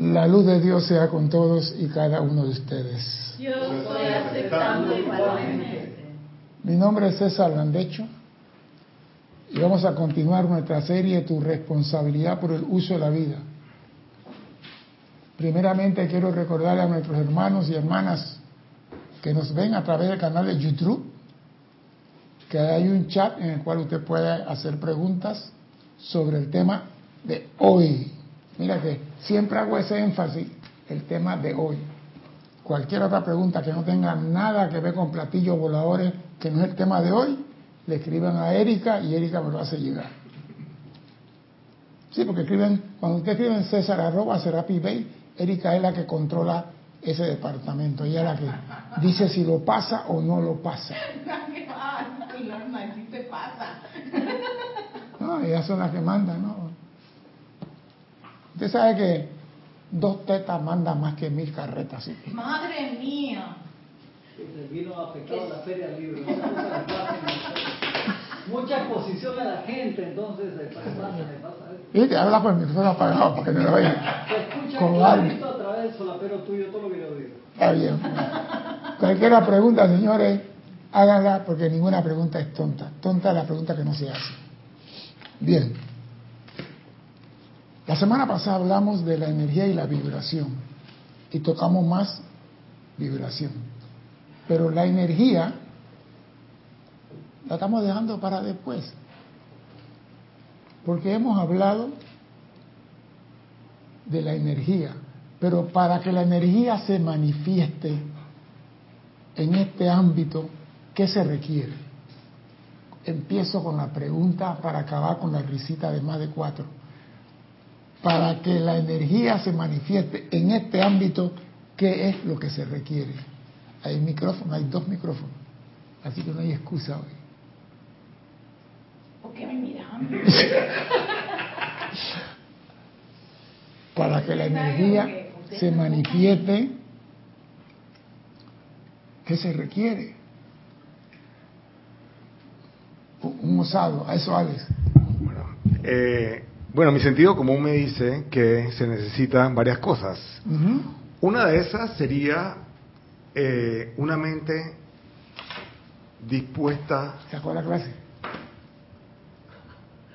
La luz de Dios sea con todos y cada uno de ustedes. Yo estoy aceptando igualmente. Mi nombre es César Landecho y vamos a continuar nuestra serie Tu responsabilidad por el uso de la vida. Primeramente quiero recordarle a nuestros hermanos y hermanas que nos ven a través del canal de YouTube que hay un chat en el cual usted puede hacer preguntas sobre el tema de hoy. Mira que siempre hago ese énfasis, el tema de hoy. Cualquier otra pregunta que no tenga nada que ver con platillos voladores, que no es el tema de hoy, le escriban a Erika y Erika me lo hace llegar. Sí, porque escriben, cuando usted escribe en César arroba Serapi Bay, Erika es la que controla ese departamento. Ella es la que dice si lo pasa o no lo pasa. No, ellas son las que mandan, ¿no? Usted sabe que dos tetas mandan más que mil carretas. ¿sí? Madre mía. Se vino afectado la feria del libro. Mucha exposición a la gente, entonces pasa, pasa Y te habla por el micrófono apagado para que no lo vean. Se escucha Con clarito a través del solapero tuyo todo lo que yo digo. Está bien. Cualquier pregunta, señores, háganla porque ninguna pregunta es tonta. Tonta es la pregunta que no se hace. Bien. La semana pasada hablamos de la energía y la vibración y tocamos más vibración. Pero la energía la estamos dejando para después. Porque hemos hablado de la energía, pero para que la energía se manifieste en este ámbito, ¿qué se requiere? Empiezo con la pregunta para acabar con la risita de más de cuatro. Para que la energía se manifieste en este ámbito, ¿qué es lo que se requiere? Hay micrófono, hay dos micrófonos, así que no hay excusa hoy. ¿Por qué me miran? para que la energía se manifieste, ¿qué se requiere? Un osado, a eso Alex. Bueno, eh, bueno, mi sentido común me dice que se necesitan varias cosas. Una de esas sería eh, una mente dispuesta. ¿Se acabó la clase?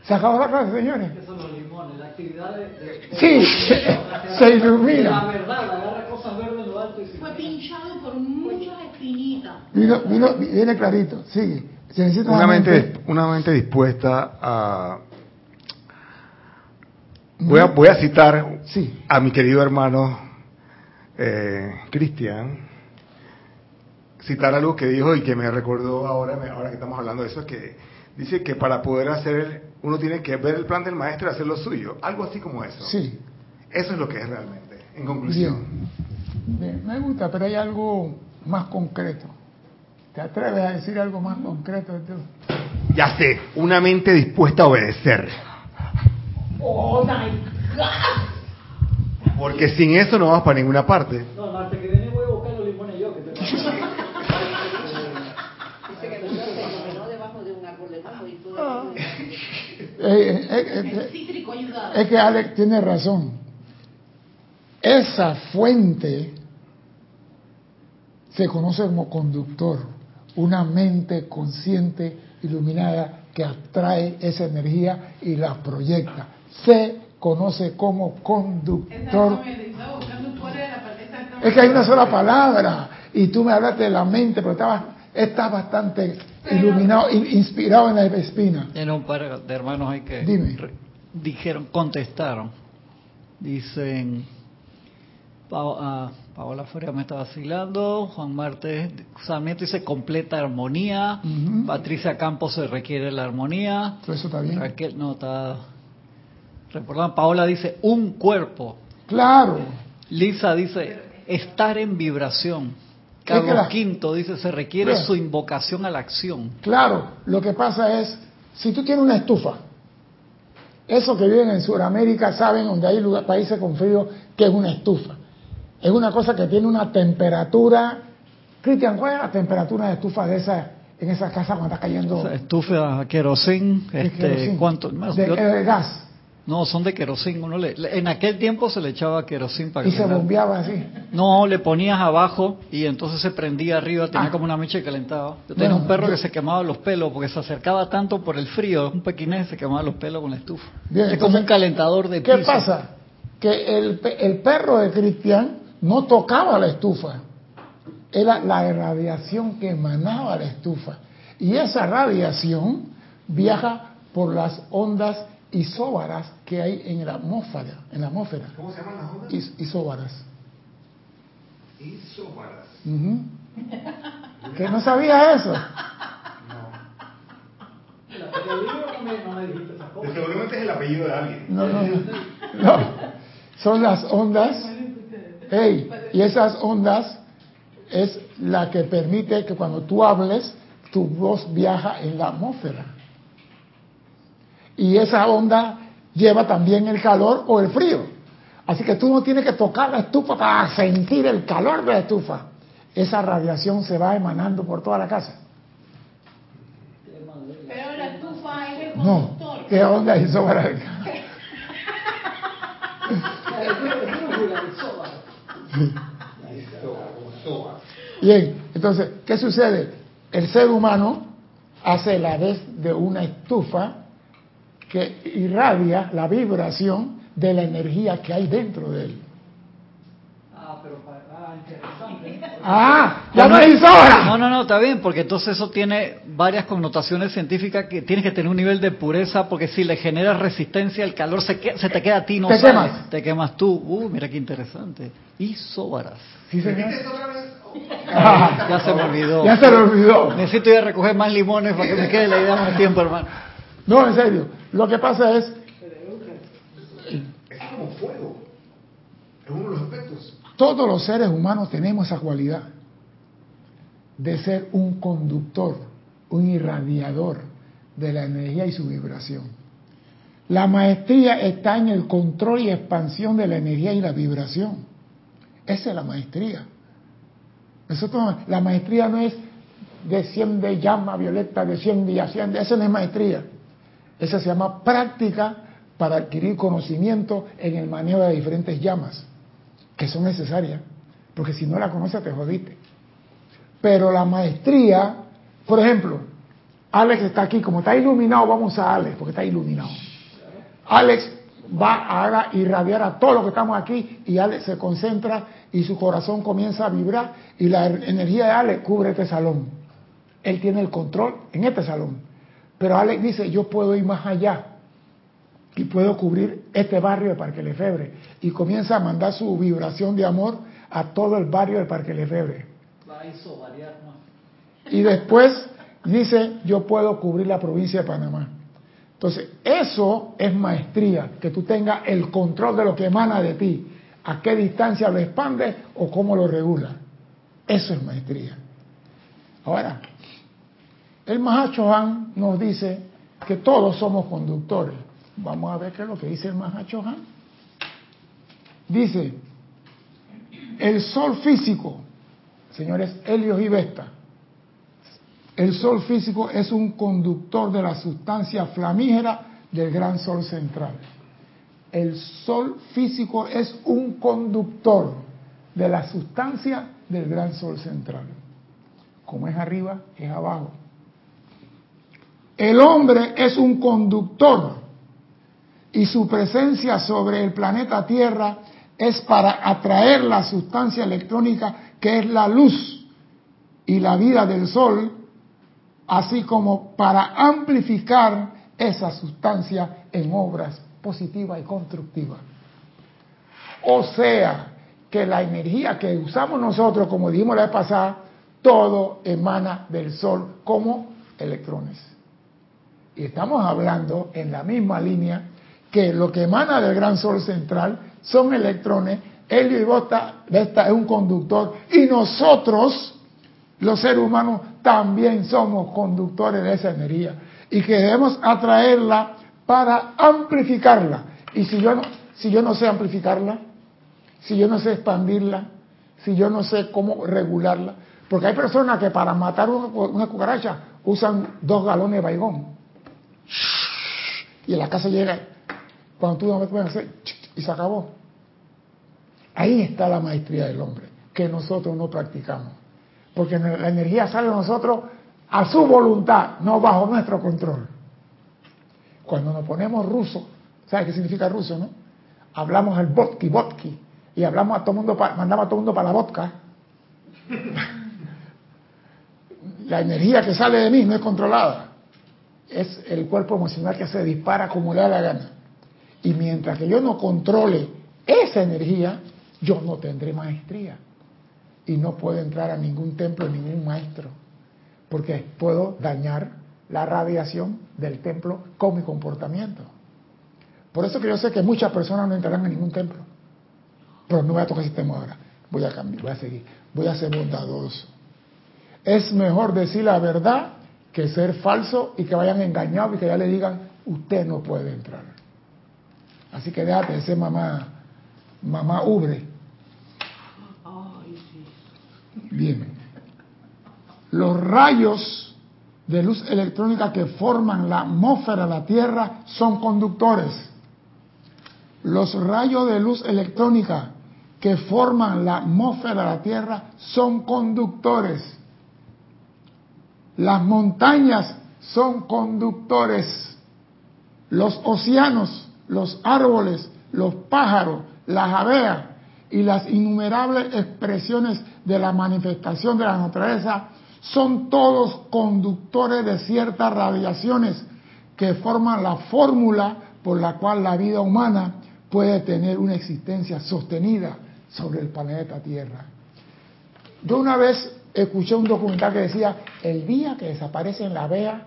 ¿Se acabó la clase, señores? Que son los limones, la actividad de... de- de- Sí, de- se ilumina. La verdad, agarra cosas verdes lo alto y se... Fue pinchado por muchas espinitas. Vino, vino, viene clarito, sigue. Se necesita Una mente, una mente dispuesta a... Voy a, voy a citar Sí. a mi querido hermano eh, Cristian, citar algo que dijo y que me recordó ahora, ahora que estamos hablando de eso, que dice que para poder hacer, uno tiene que ver el plan del maestro y hacer lo suyo, algo así como eso. Sí, Eso es lo que es realmente, en conclusión. bien. Bien, me gusta, pero hay algo más concreto. ¿Te atreves a decir algo más concreto? de tú? Ya sé, una mente dispuesta a obedecer, Oh my God. porque sin eso no vamos para ninguna parte. No, el martes que viene voy a buscar los limones yo, que te Dice que no se debajo de un árbol de mango y todo. Eh, eh, eh, El eh, cítrico es que Alex tiene razón. Esa fuente se conoce como conductor, una mente consciente, iluminada, que atrae esa energía y la proyecta. Se conoce como conductor. Es que hay una sola palabra y tú me hablaste de la mente, pero estabas, estás bastante iluminado, in- inspirado en la espina. Tiene un par de hermanos ahí que Dime. re- dijeron, contestaron. Dicen, Pa- ah, Paola Furia me está vacilando, Juan Martes Sarmiento dice completa armonía. Patricia Campos se requiere la armonía, Todo eso está bien. Raquel no está recordando, Paola dice un cuerpo, Claro, Lisa dice estar en vibración, Es que Carlos la- Quinto dice se requiere su invocación a la acción. claro. Lo que pasa es, si tú tienes una estufa, esos que viven en Sudamérica saben donde hay lugar- países con frío que es una estufa. Es una cosa que tiene una temperatura. Cristian, ¿cuál es la temperatura de estufa de esa en esa casa cuando está cayendo Estufa, querosín, este? ¿cuánto? Más, de, yo- eh, gas? No, son de querosín. Uno le, en aquel tiempo se le echaba querosín para Y que se bombeaba así. No, le ponías abajo y entonces se prendía arriba, tenía Ah. como una mecha que calentaba. Yo tenía Bueno, un perro yo- que se quemaba los pelos porque se acercaba tanto por el frío, un pequinés se quemaba los pelos con la estufa. Bien, es entonces, como un calentador de ¿Qué piso. pasa? Que el, el perro de Cristian no tocaba la estufa. Era la radiación que emanaba la estufa. Y esa radiación viaja por las ondas isóbaras que hay en la atmósfera. En la atmósfera. ¿Cómo se llaman las ondas? Is- isóbaras. Isóbaras. Ujú. ¿Que no sabía eso? No cosas. Seguramente es el apellido de alguien. No, no, no. No. Son las ondas. Ey, y esas ondas es la que permite que cuando tú hables, tu voz viaja en la atmósfera. Y esa onda lleva también el calor o el frío. Así que tú no tienes que tocar la estufa para sentir el calor de la estufa. Esa radiación se va emanando por toda la casa. Pero la estufa es el No, conductor. ¿qué onda hizo para no isóbara. Bien, entonces, ¿qué sucede? El ser humano hace la vez de una estufa que irradia la vibración de la energía que hay dentro de él. Ah, pero para, ah, interesante. ¡Ah! ¡Ya no es ahora! No, no, no, está bien, porque entonces eso tiene varias connotaciones científicas que tienes que tener un nivel de pureza, porque si le generas resistencia, el calor se, que- se te queda a ti, no Te quemas. Te quemas tú. Uh, mira qué interesante. Isóbaras. ¿Sí, señor? Ah, Ya se me olvidó. ya se lo olvidó. Necesito ir a recoger más limones para que me quede la idea más tiempo, hermano. No, en serio. Lo que pasa es, Es como fuego. Es uno de los aspectos. todos los seres humanos tenemos esa cualidad de ser un conductor, un irradiador de la energía y su vibración. La maestría está en el control y expansión de la energía y la vibración. Esa es la maestría. Nosotros, la maestría no es desciende llama violeta, desciende y asciende. Esa no es maestría. Esa se llama práctica para adquirir conocimiento en el manejo de diferentes llamas, que son necesarias, porque si no la conoces te jodiste. Pero la maestría, por ejemplo, Alex está aquí, como está iluminado, vamos a Alex, porque está iluminado. Alex va a irradiar a todos los que estamos aquí y Alex se concentra y su corazón comienza a vibrar y la er- energía de Alex cubre este salón. Él tiene el control en este salón. Pero Alex dice, yo puedo ir más allá y puedo cubrir este barrio de Parque Lefebre. Y comienza a mandar su vibración de amor a todo el barrio de Parque Lefebre. Y después dice, yo puedo cubrir la provincia de Panamá. Entonces, eso es maestría, que tú tengas el control de lo que emana de ti, a qué distancia lo expandes o cómo lo regula. Eso es maestría. Ahora, el Mahacho Han nos dice que todos somos conductores. Vamos a ver qué es lo que dice el Mahacho Han. Dice, el sol físico, señores Helios y Vesta, el sol físico es un conductor de la sustancia flamígera del gran sol central. El sol físico es un conductor de la sustancia del gran sol central. Como es arriba, es abajo. El hombre es un conductor y su presencia sobre el planeta Tierra es para atraer la sustancia electrónica que es la luz y la vida del sol así como para amplificar esa sustancia en obras positivas y constructivas. O sea, que la energía que usamos nosotros, como dijimos la vez pasada, todo emana del Sol como electrones. Y estamos hablando en la misma línea que lo que emana del gran Sol central son electrones, helio y bota, esta es un conductor, y nosotros, los seres humanos también somos conductores de esa energía y que debemos atraerla para amplificarla. Y si yo no, si yo no sé amplificarla, si yo no sé expandirla, si yo no sé cómo regularla, porque hay personas que para matar una, una cucaracha usan dos galones de baigón. Y en la casa llega, Cuando tú no puedes hacer y se acabó. Ahí está la maestría del hombre, que nosotros no practicamos. Porque la energía sale de nosotros a su voluntad, no bajo nuestro control. Cuando nos ponemos ruso, ¿sabe qué significa ruso, no? Hablamos el vodki, vodki, y hablamos a todo mundo, mandamos a todo mundo para la vodka. la energía que sale de mí no es controlada. Es el cuerpo emocional que se dispara como le da la gana. Y mientras que yo no controle esa energía, yo no tendré maestría. Y no puedo entrar a ningún templo, ningún maestro. Porque puedo dañar la radiación del templo con mi comportamiento. Por eso que yo sé que muchas personas no entrarán en ningún templo. Pero no voy a tocar ese tema ahora. Voy a cambiar, voy a seguir. Voy a ser bondadoso. Es mejor decir la verdad que ser falso y que vayan engañados y que ya le digan, usted no puede entrar. Así que déjate de ser mamá, mamá ubre. Bien. Los rayos de luz electrónica que forman la atmósfera de la Tierra son conductores. Los rayos de luz electrónica que forman la atmósfera de la Tierra son conductores. Las montañas son conductores. Los océanos, los árboles, los pájaros, las abejas y las innumerables expresiones de la manifestación de la naturaleza son todos conductores de ciertas radiaciones que forman la fórmula por la cual la vida humana puede tener una existencia sostenida sobre el planeta Tierra. Yo una vez escuché un documental que decía, el día que desaparecen la vea,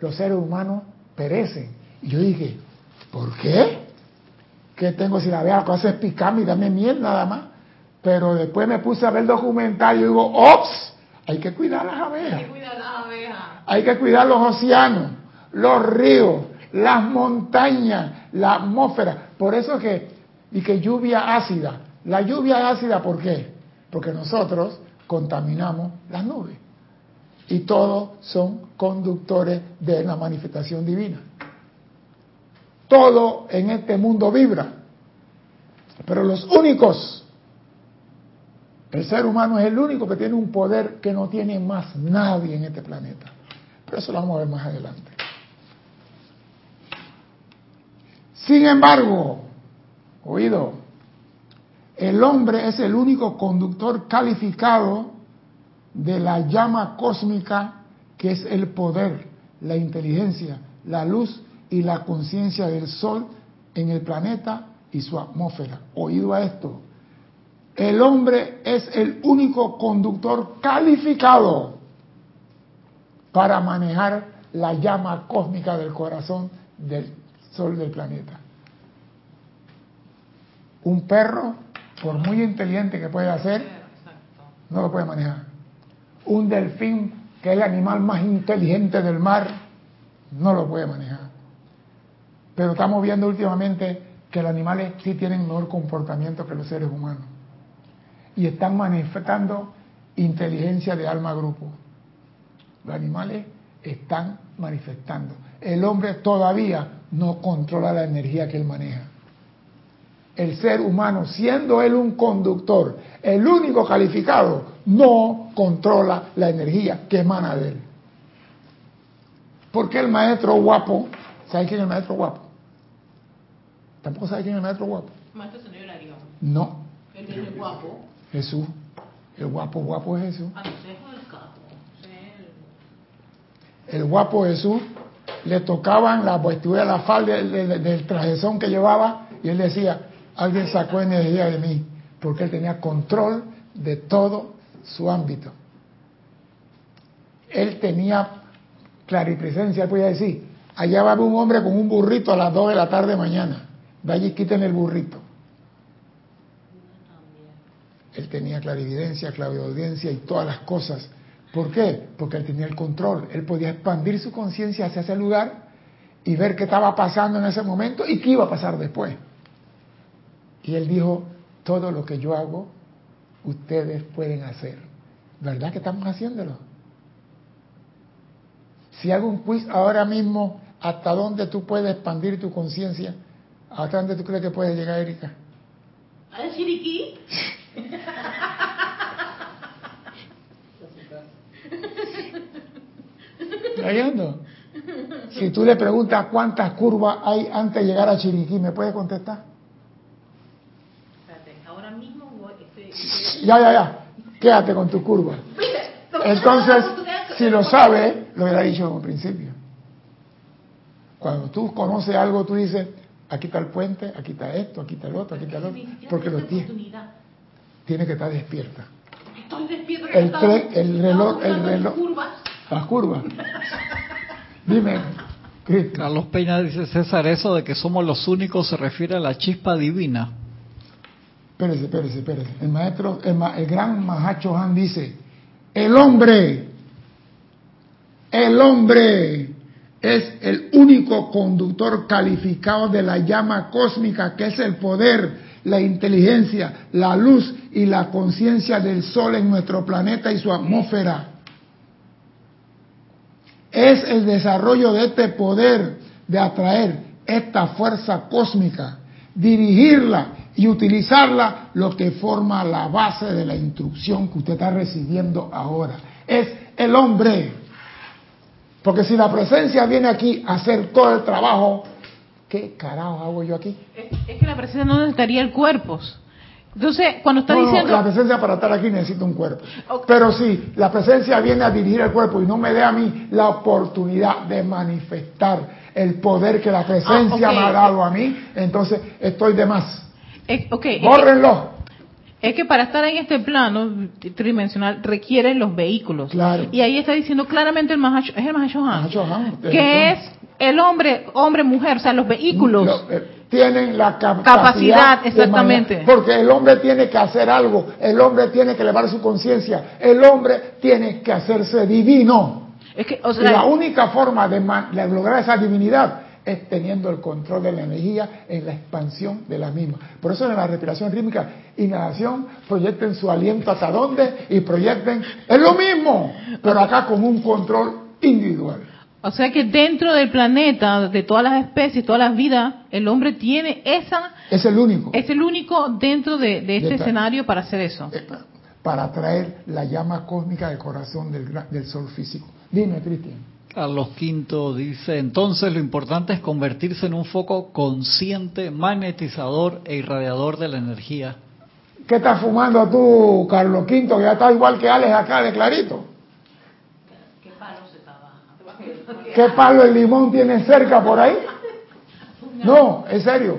los seres humanos perecen. Y yo dije, ¿por qué? ¿Qué tengo si la vea lo que hace es picarme y darme miel nada más? Pero después me puse a ver el documental y digo, ¡ops! Hay que cuidar las abejas. Hay que cuidar las abejas. Hay que cuidar los océanos, los ríos, las montañas, la atmósfera. Por eso que, y que lluvia ácida. La lluvia ácida, ¿por qué? Porque nosotros contaminamos las nubes. Y todos son conductores de la manifestación divina. Todo en este mundo vibra. Pero los únicos, el ser humano es el único que tiene un poder que no tiene más nadie en este planeta. Pero eso lo vamos a ver más adelante. Sin embargo, oído, el hombre es el único conductor calificado de la llama cósmica que es el poder, la inteligencia, la luz y la conciencia del Sol en el planeta y su atmósfera. Oído a esto. El hombre es el único conductor calificado para manejar la llama cósmica del corazón del Sol del planeta. Un perro por muy inteligente que pueda ser, no lo puede manejar. Un delfín, que es el animal más inteligente del mar, no lo puede manejar. Pero estamos viendo últimamente que los animales sí tienen mejor comportamiento que los seres humanos. Y están manifestando inteligencia de alma grupo. Los animales están manifestando. El hombre todavía no controla la energía que él maneja el ser humano, siendo él un conductor, el único calificado, no controla la energía que emana de él. Porque el maestro guapo, ¿sabe quién es el maestro guapo? ¿Tampoco sabe quién es el maestro guapo? Maestro señor No. ¿El es guapo? Jesús. El guapo, guapo es Jesús. Ah, el guapo Jesús le tocaban la vestidura, la falda del, del trajezón que llevaba y él decía, alguien sacó energía de mí, porque él tenía control de todo su ámbito. Él tenía claripresencia, podía decir, allá va un hombre con un burrito a las 2 de la tarde mañana, de allí quiten el burrito. Él tenía clarividencia, clarividencia y todas las cosas. ¿Por qué? Porque él tenía el control. Él podía expandir su conciencia hacia ese lugar y ver qué estaba pasando en ese momento y qué iba a pasar después. Y él dijo, todo lo que yo hago, ustedes pueden hacer. ¿Verdad que estamos haciéndolo? Si hago un quiz ahora mismo, ¿hasta dónde tú puedes expandir tu conciencia? ¿Hasta dónde tú crees que puede llegar, Erika? ¿A de Chiriquí? ¿Está? Si tú le preguntas cuántas curvas hay antes de llegar a Chiriquí, ¿me puede contestar? Espérate, ahora mismo voy, estoy, estoy- Ya, ya, ya. Quédate con tu curva. Entonces, si lo sabe, lo hubiera dicho en un principio. Cuando tú conoces algo, tú dices, aquí está el puente, aquí está esto, aquí está el otro, aquí está el otro, porque lo tiene, oportunidad. tiene que estar despierta. Estoy despierta. El tren- el reloj- el. Las curvas. Dime, Cristo. Carlos Peña dice, César, eso de que somos los únicos se refiere a la chispa divina. Espérese, espérese, espérese. El maestro, el, ma- el gran Mahacho Han dice, el hombre, el hombre es el único conductor calificado de la llama cósmica que es el poder, la inteligencia, la luz y la conciencia del sol en nuestro planeta y su atmósfera. Es el desarrollo de este poder de atraer esta fuerza cósmica, dirigirla y utilizarla lo que forma la base de la instrucción que usted está recibiendo ahora. Es el hombre. Porque si la presencia viene aquí a hacer todo el trabajo, ¿qué carajo hago yo aquí? Es, es que la presencia no necesitaría el cuerpo. Entonces, cuando está No, no, diciendo... la presencia para estar aquí necesita un cuerpo. Pero si la presencia viene a dirigir el cuerpo y no me da a mí la oportunidad de manifestar el poder que la presencia Ah, ok. me ha dado a mí, entonces estoy de más. Es, ok, es que- Bórrenlo. Es que para estar en este plano tridimensional requieren los vehículos. Claro. Y ahí está diciendo claramente el Mahacho, es el Mahashohan, que es el hombre, hombre, mujer, o sea, los vehículos. Lo- eh, tienen la capacidad, exactamente. porque el hombre tiene que hacer algo, el hombre tiene que elevar su conciencia, el hombre tiene que hacerse divino. Es que, o y sea, la única forma de, de lograr esa divinidad es teniendo el control de la energía en la expansión de la misma. Por eso en la respiración rítmica, inhalación, proyecten su aliento hasta dónde y proyecten, es lo mismo, pero acá con un control individual. o sea que dentro del planeta, de todas las especies, todas las vidas, el hombre tiene esa, Es el único. es el único dentro de, de este De escenario para hacer eso. eh, pa- para atraer la llama cósmica del corazón del, del sol físico. Dime, Cristian. Carlos V dice, entonces lo importante es convertirse en un foco consciente, magnetizador e irradiador de la energía. ¿Qué estás fumando tú, Carlos V, que ya está igual que Alex acá de clarito? ¿Qué palo se estaba? ¿Qué palo de limón tienes cerca por ahí? No, en serio.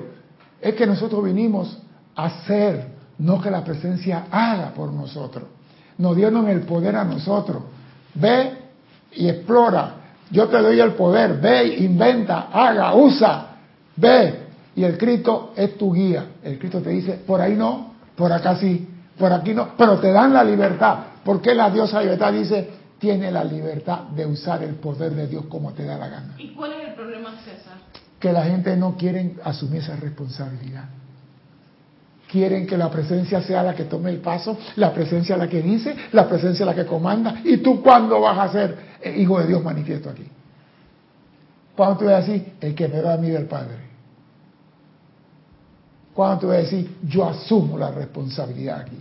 Es que nosotros vinimos a hacer, no que la presencia haga por nosotros. Nos dieron el poder a nosotros. Ve y explora. Yo te doy el poder. Ve, inventa, haga, usa. Ve. Y el Cristo es tu guía. El Cristo te dice, por ahí no, por acá sí, por aquí no. Pero te dan la libertad. Porque la diosa libertad dice, tiene la libertad de usar el poder de Dios como te da la gana ¿Y cuál es el problema, César? que la gente no quiere asumir esa responsabilidad. Quieren que la presencia sea la que tome el paso, la presencia la que dice, la presencia la que comanda. ¿Y tú cuándo vas a ser hijo de Dios manifiesto aquí? ¿Cuándo tú vas a decir, el que me da a mí del Padre? ¿Cuándo tú vas a decir, yo asumo la responsabilidad aquí?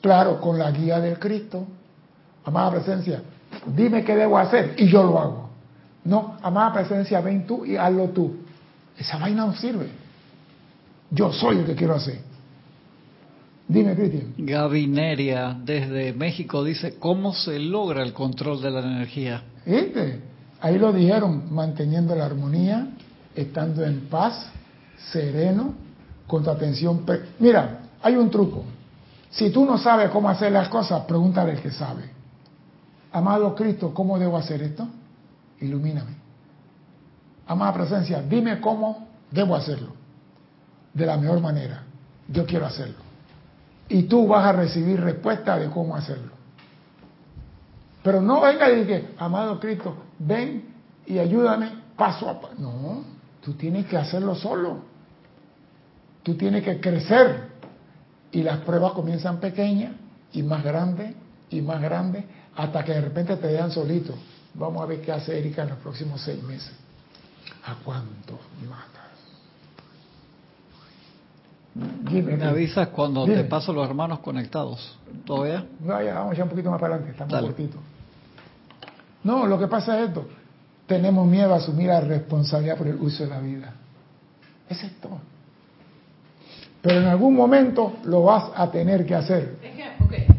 Claro, con la guía del Cristo. Amada presencia, dime qué debo hacer y yo lo hago. No, amada presencia, ven tú y hazlo tú. Esa vaina no sirve. Yo soy el que quiero hacer. Dime, Cristian. Gabineria desde México dice, ¿cómo se logra el control de la energía? ¿Viste? Ahí lo dijeron, manteniendo la armonía, estando en paz, sereno, con tu atención. pre- Mira, hay un truco. Si tú no sabes cómo hacer las cosas, pregúntale al que sabe. Amado Cristo, ¿cómo debo hacer esto? Ilumíname. Amada presencia, dime cómo debo hacerlo. De la mejor manera. Yo quiero hacerlo. Y tú vas a recibir respuesta de cómo hacerlo. Pero no venga y diga, amado Cristo, ven y ayúdame paso a paso. No, tú tienes que hacerlo solo. Tú tienes que crecer. Y las pruebas comienzan pequeñas y más grandes y más grandes hasta que de repente te dejan solito. Vamos a ver qué hace Erika en los próximos seis meses. ¿A cuántos matas? Dime, Me avisas cuando Dime. te paso los hermanos conectados. ¿Todavía? No, ya, vamos ya un poquito más para adelante, estamos Dale. cortitos. No, lo que pasa es esto. Tenemos miedo a asumir la responsabilidad por el uso de la vida. Es todo. Pero en algún momento lo vas a tener que hacer. Es que, ok.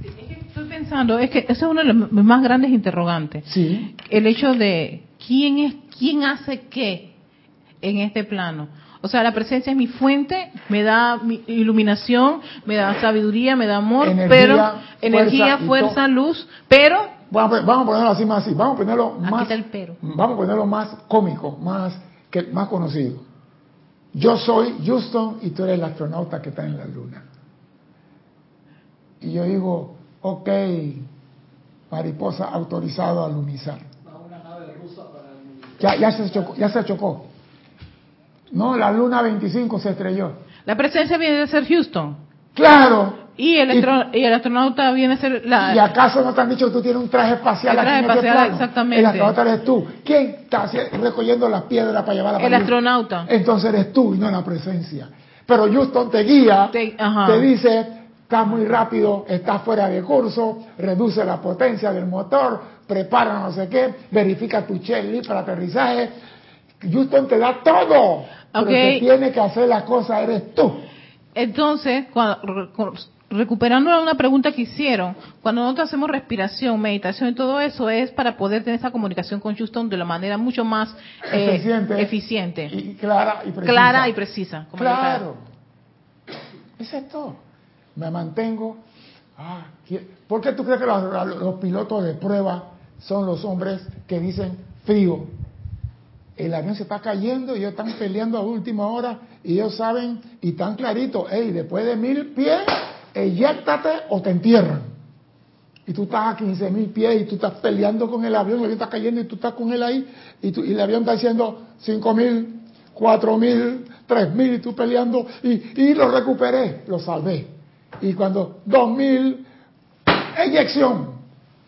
Sí, es que estoy pensando, es que ese es uno de los más grandes interrogantes. Sí, El hecho de quién es, quién hace qué en este plano. O sea, la presencia es mi fuente, me da mi iluminación, me da sabiduría, me da amor, Energía, pero fuerza energía, fuerza, luz, pero vamos a, vamos a ponerlo así más así. Vamos a ponerlo Aquí más. está el pero. Vamos a ponerlo más cómico, más que más conocido. Yo soy Houston y tú eres el astronauta que está en la luna. Y yo digo, ok, mariposa autorizado a lunizar. Ya, ya se chocó, ya se chocó. No, la luna 25 se estrelló. la presencia viene de ser Houston. Claro. Y el, astro- y el astronauta viene a ser la... ¿Y acaso no te han dicho que tú tienes un traje espacial traje aquí en este espacial, plano? exactamente. El astronauta eres tú. ¿Quién está recogiendo las piedras para llevarlas El astronauta. Entonces eres tú y no la presencia. Pero Houston te guía, Te- ajá. te dice, estás muy rápido, estás fuera de curso, reduce la potencia del motor, prepara no sé qué, verifica tu checklist para aterrizaje. Houston te da todo. Pero Ok. el que tiene que hacer la cosa eres tú. Entonces, cuando, recuperando una pregunta que hicieron, cuando nosotros hacemos respiración, meditación y todo eso, es para poder tener esa comunicación con Houston de la manera mucho más eh, eficiente, eficiente, y clara y precisa. clara y precisa. como Claro. Eso es todo. Me mantengo. Ah, ¿qué- ¿Por qué tú crees que los, los pilotos de prueba son los hombres que dicen frío? El avión se está cayendo y ellos están peleando a última hora y ellos saben y tan clarito, hey, después de mil pies, eyéctate o te entierran. Y tú estás a 15 mil pies y tú estás peleando con el avión, el avión está cayendo y tú estás con él ahí y, el avión está diciendo 5 mil, 4 mil, 3 mil y tú peleando y, y lo recuperé, lo salvé. Y cuando 2 mil, eyección,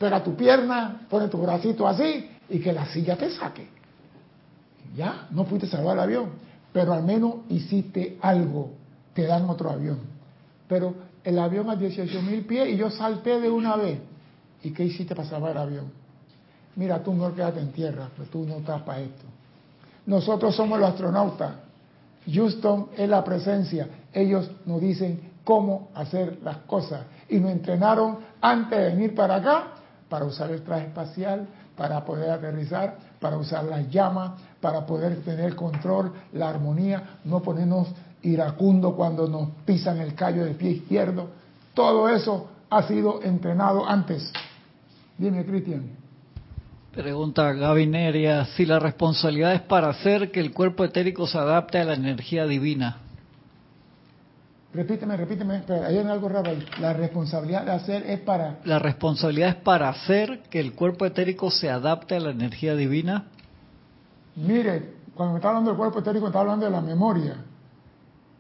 pega tu pierna, pone tu bracito así y que la silla te saque. Ya, no pudiste salvar el avión, pero al menos hiciste algo, te dan otro avión. Pero el avión a 18 mil pies y yo salté de una vez. ¿Y qué hiciste para salvar el avión? Mira, tú no quedaste en tierra, pero tú no estás para esto. Nosotros somos los astronautas. Houston es la presencia. Ellos nos dicen cómo hacer las cosas. Y nos entrenaron antes de venir para acá para usar el traje espacial, para poder aterrizar, para usar las llamas, para poder tener control, la armonía, no ponernos iracundo cuando nos pisan el callo del pie izquierdo. Todo eso ha sido entrenado antes. Dime, Cristian. Pregunta Gaby Neria, si la responsabilidad es para hacer que el cuerpo etérico se adapte a la energía divina. Repíteme, repíteme, espera, hay algo raro ahí. La responsabilidad de hacer es para... La responsabilidad es para hacer que el cuerpo etérico se adapte a la energía divina. Mire, cuando me está hablando del cuerpo etérico, está hablando de la memoria,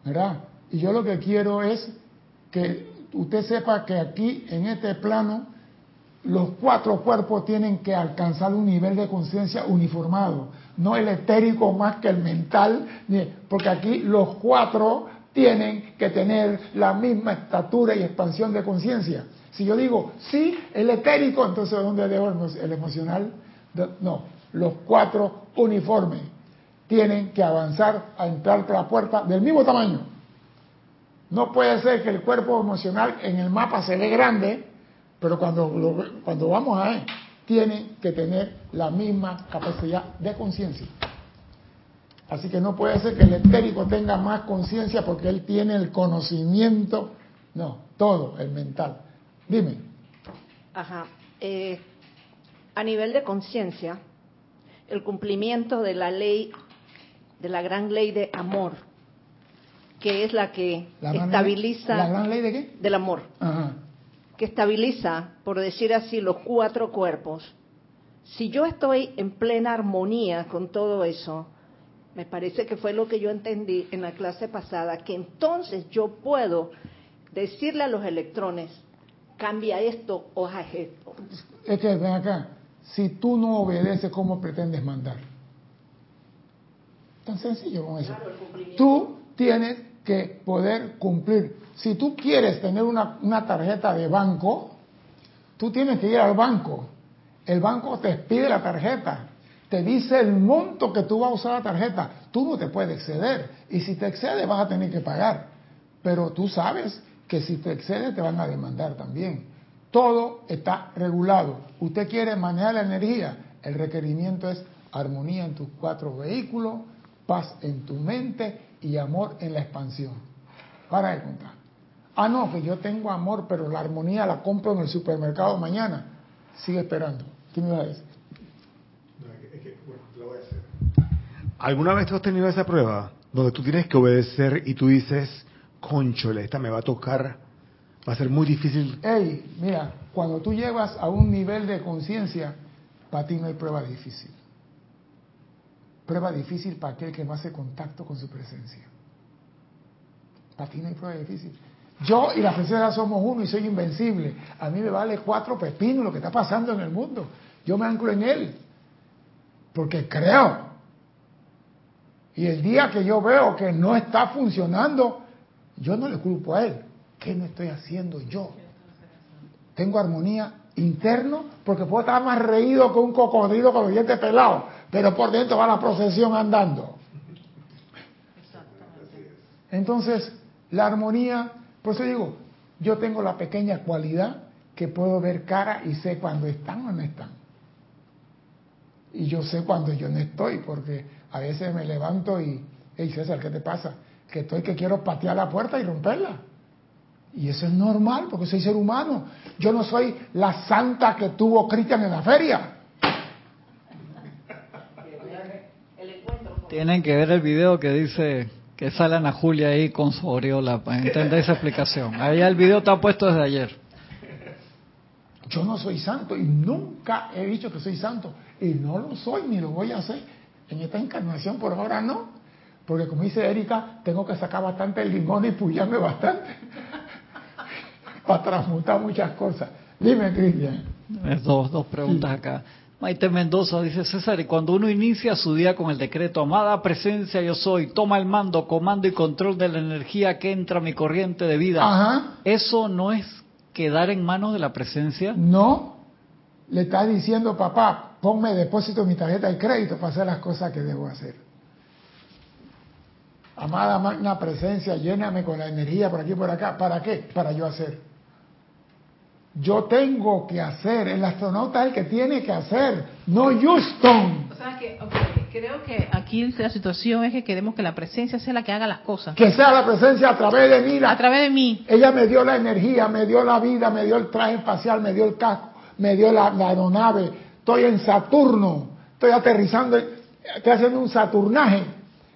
¿verdad? Y yo lo que quiero es que usted sepa que aquí, en este plano, los cuatro cuerpos tienen que alcanzar un nivel de conciencia uniformado, no el etérico más que el mental, porque aquí los cuatro tienen que tener la misma estatura y expansión de conciencia. Si yo digo, sí, el etérico, entonces ¿dónde dejo el emo- el emocional? No, los cuatro uniformes tienen que avanzar a entrar por la puerta del mismo tamaño. No puede ser que el cuerpo emocional en el mapa se ve grande, pero cuando, lo- cuando vamos a él, tiene que tener la misma capacidad de conciencia. Así que no puede ser que el etérico tenga más conciencia porque él tiene el conocimiento. No, todo, el mental. Dime. Ajá. Eh, a nivel de conciencia, el cumplimiento de la ley, de la gran ley de amor, que es la que La estabiliza ley- ¿La gran ley de qué? del amor, Ajá. que estabiliza, por decir así, los cuatro cuerpos. Si yo estoy en plena armonía con todo eso, me parece que fue lo que yo entendí en la clase pasada, que entonces yo puedo decirle a los electrones, cambia esto o haz esto. Es que ven acá, si tú no obedeces, ¿cómo pretendes mandar? Tan sencillo como eso. Tú tienes que poder cumplir. Si tú quieres tener una, una tarjeta de banco, tú tienes que ir al banco. El banco te pide la tarjeta, te dice el monto que tú vas a usar la tarjeta. Tú no te puedes exceder. Y si te excedes vas a tener que pagar. Pero tú sabes que si te excedes te van a demandar también. Todo está regulado. Usted quiere manejar la energía. El requerimiento es armonía en tus cuatro vehículos, paz en tu mente y amor en la expansión. Para de contar. Ah, no, que yo tengo amor, pero la armonía la compro en el supermercado mañana. Sigue esperando. ¿Qué me va a decir? ¿Alguna vez tú has tenido esa prueba donde tú tienes que obedecer y tú dices, conchole, esta me va a tocar, va a ser muy difícil? Hey, mira, cuando tú llegas a un nivel de conciencia, para ti no hay prueba difícil. Prueba difícil para aquel que no hace contacto con su presencia. Para ti no hay prueba difícil. Yo y la presencia somos uno y soy invencible. A mí me vale cuatro pepinos lo que está pasando en el mundo. Yo me anclo en él. Porque creo. Y el día que yo veo que no está funcionando, yo no le culpo a él. ¿Qué no estoy haciendo yo? Tengo armonía interno porque puedo estar más reído que un cocodrilo con los dientes pelados, pero por dentro va la procesión andando. Entonces, la armonía, por eso digo, yo tengo la pequeña cualidad que puedo ver cara y sé cuando están o no están. Y yo sé cuando yo no estoy, porque a veces me levanto y, hey César, ¿qué te pasa? Que estoy que quiero patear la puerta y romperla. Y eso es normal, porque soy ser humano. Yo no soy la santa que tuvo Cristian en la feria. Tienen que ver el video que dice que sale Ana Julia ahí con su aureola para entender esa explicación. Ahí el video está puesto desde ayer. Yo no soy santo y nunca he dicho que soy santo. Y no lo soy ni lo voy a hacer. En esta encarnación por ahora no. Porque como dice Erika, tengo que sacar bastante limón y pullarme bastante. para transmutar muchas cosas. Dime, Cristian. Dos, dos preguntas acá. Maite Mendoza dice, César, y cuando uno inicia su día con el decreto, amada presencia yo soy, toma el mando, comando y control de la energía que entra a mi corriente de vida, Ajá. ¿eso no es quedar en manos de la presencia? No. Le estás diciendo, papá, ponme depósito en mi tarjeta de crédito para hacer las cosas que debo hacer. Amada magna presencia, lléname con la energía por aquí y por acá. ¿Para qué? Para yo hacer. Yo tengo que hacer. El astronauta es el que tiene que hacer, no Houston. O sea que, creo que aquí la situación es que queremos que la presencia sea la que haga las cosas. Que sea la presencia a través de mí. la- A través de mí. Ella me dio la energía, me dio la vida, me dio el traje espacial, me dio el casco, me dio la, la aeronave. Estoy en Saturno, estoy aterrizando, estoy haciendo un saturnaje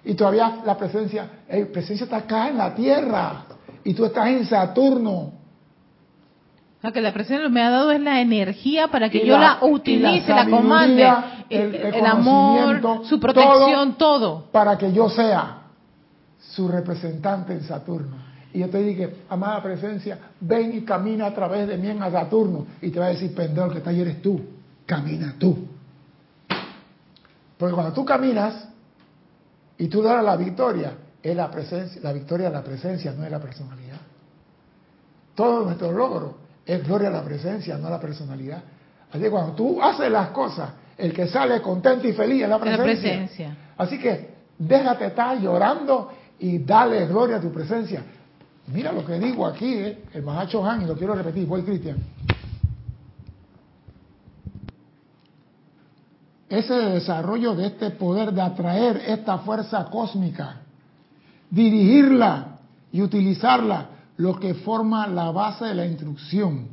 y todavía la presencia, la presencia está acá en la Tierra y tú estás en Saturno. O sea, que la presencia me ha dado es la energía para que Y yo la- utilice, la comande, el- el, el amor, su protección, todo. para que yo sea su representante en Saturno. Y yo te dije, amada presencia, ven y camina a través de mí en a Saturno. Y te va a decir, pendejo, que está ahí eres tú. Camina tú. Porque cuando tú caminas y tú das la victoria, es la presencia, la victoria es la presencia, no es la personalidad. Todo nuestro logro es gloria a la presencia, no a la personalidad. Así que cuando tú haces las cosas, el que sale contento y feliz es la Es presencia. la presencia. Así que déjate estar llorando y dale gloria a tu presencia. Mira lo que digo aquí, ¿eh? el Mahacho Han, y lo quiero repetir, voy Cristian. Ese desarrollo de este poder de atraer esta fuerza cósmica, dirigirla y utilizarla, lo que forma la base de la instrucción,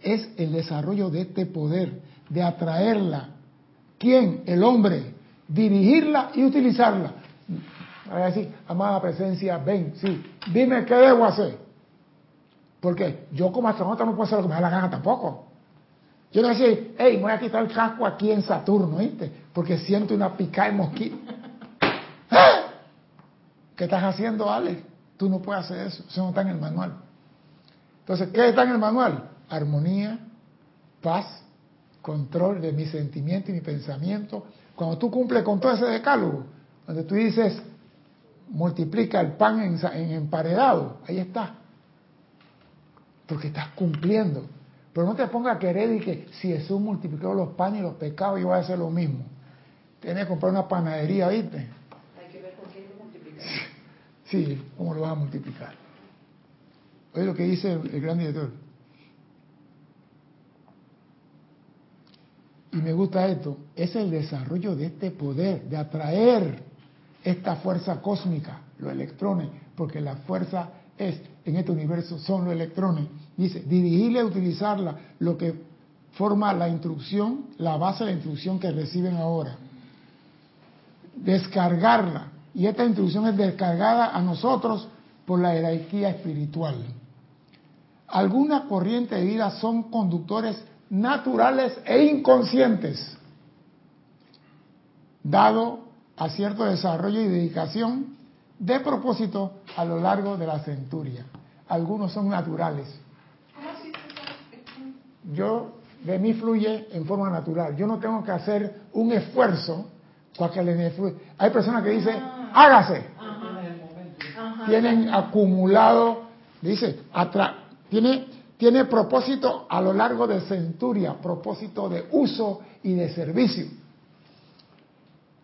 es el desarrollo de este poder, de atraerla. ¿Quién? El hombre. Dirigirla y utilizarla. Voy a decir, amada presencia, ven, sí, dime qué debo hacer. Porque yo como astronauta no puedo hacer lo que me da la gana tampoco. Yo no voy a decir, hey, voy a quitar el casco aquí en Saturno, ¿viste? Porque siento una picada de mosquito. ¡Ah! ¿Qué estás haciendo, Alex? Tú no puedes hacer eso, eso no está en el manual. Entonces, ¿qué está en el manual? Armonía, paz, control de mi sentimiento y mi pensamiento. Cuando tú cumples con todo ese decálogo, donde tú dices, multiplica el pan en emparedado, ahí está. Porque estás cumpliendo. Pero no te pongas a querer y que si Jesús multiplicó los panes y los pecados, yo voy a hacer lo mismo. Tienes que comprar una panadería, ¿viste? Hay que ver con quién lo. Sí, ¿cómo lo vas a multiplicar? Oye lo que dice el, el gran director. Y me gusta esto, es el desarrollo de este poder, de atraer esta fuerza cósmica, los electrones, porque la fuerza es, en este universo, son los electrones. Dice, dirigirle a utilizarla, lo que forma la instrucción, la base de la instrucción que reciben ahora. Descargarla. Y esta instrucción es descargada a nosotros por la jerarquía espiritual. Algunas corrientes de vida son conductores naturales e inconscientes, dado a cierto desarrollo y dedicación de propósito a lo largo de la centuria. Algunos son naturales. Yo, de mí fluye en forma natural. Yo no tengo que hacer un esfuerzo para que le fluya. Hay personas que dicen, hágase. Tienen acumulado, dice, tiene, tiene propósito a lo largo de centuria, propósito de uso y de servicio.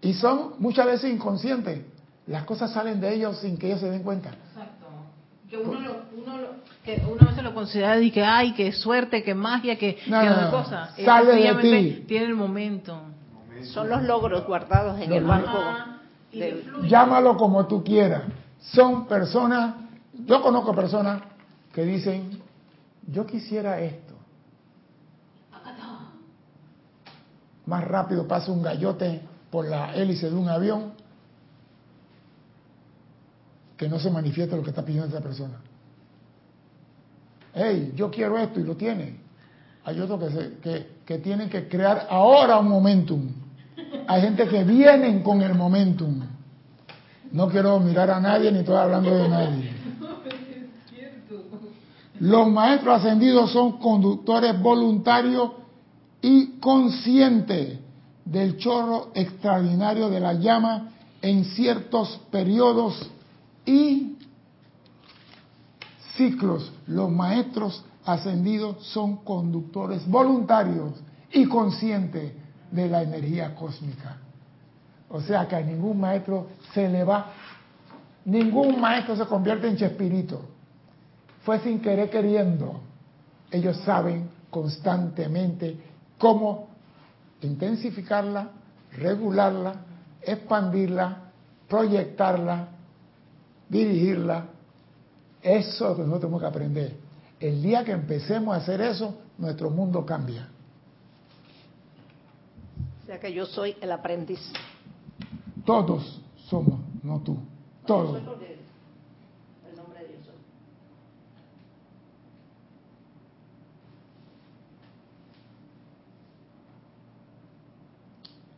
Y son muchas veces inconscientes. Las cosas salen de ellos sin que ellos se den cuenta. Exacto. Que uno, lo, uno, lo, que uno a veces lo considera y que ay, que suerte, que magia, que, No, no. cosa. Eh, Sale de ti. Tiene el momento. Son los logros guardados en Los el banco. Del- fluye. Llámalo como tú quieras. Son personas, yo conozco personas que dicen, yo quisiera esto. Más rápido pasa un gallote por la hélice de un avión que no se manifiesta lo que está pidiendo esa persona. Hey, yo quiero esto y lo tiene. Hay otros que, se- que, que tienen que crear ahora un momentum. Hay gente que vienen con el momentum. No quiero mirar a nadie ni estoy hablando de nadie. Los maestros ascendidos son conductores voluntarios y conscientes del chorro extraordinario de la llama en ciertos periodos y ciclos. Los maestros ascendidos son conductores voluntarios y conscientes de la energía cósmica. O sea que a ningún maestro se le va, ningún maestro se convierte en Chespirito. Fue sin querer queriendo. Ellos saben constantemente cómo intensificarla, regularla, expandirla, proyectarla, dirigirla. Eso es lo que nosotros tenemos que aprender. El día que empecemos a hacer eso, nuestro mundo cambia. O sea que yo soy el aprendiz. Todos somos, no tú. Todos. Soy porque el nombre de Dios.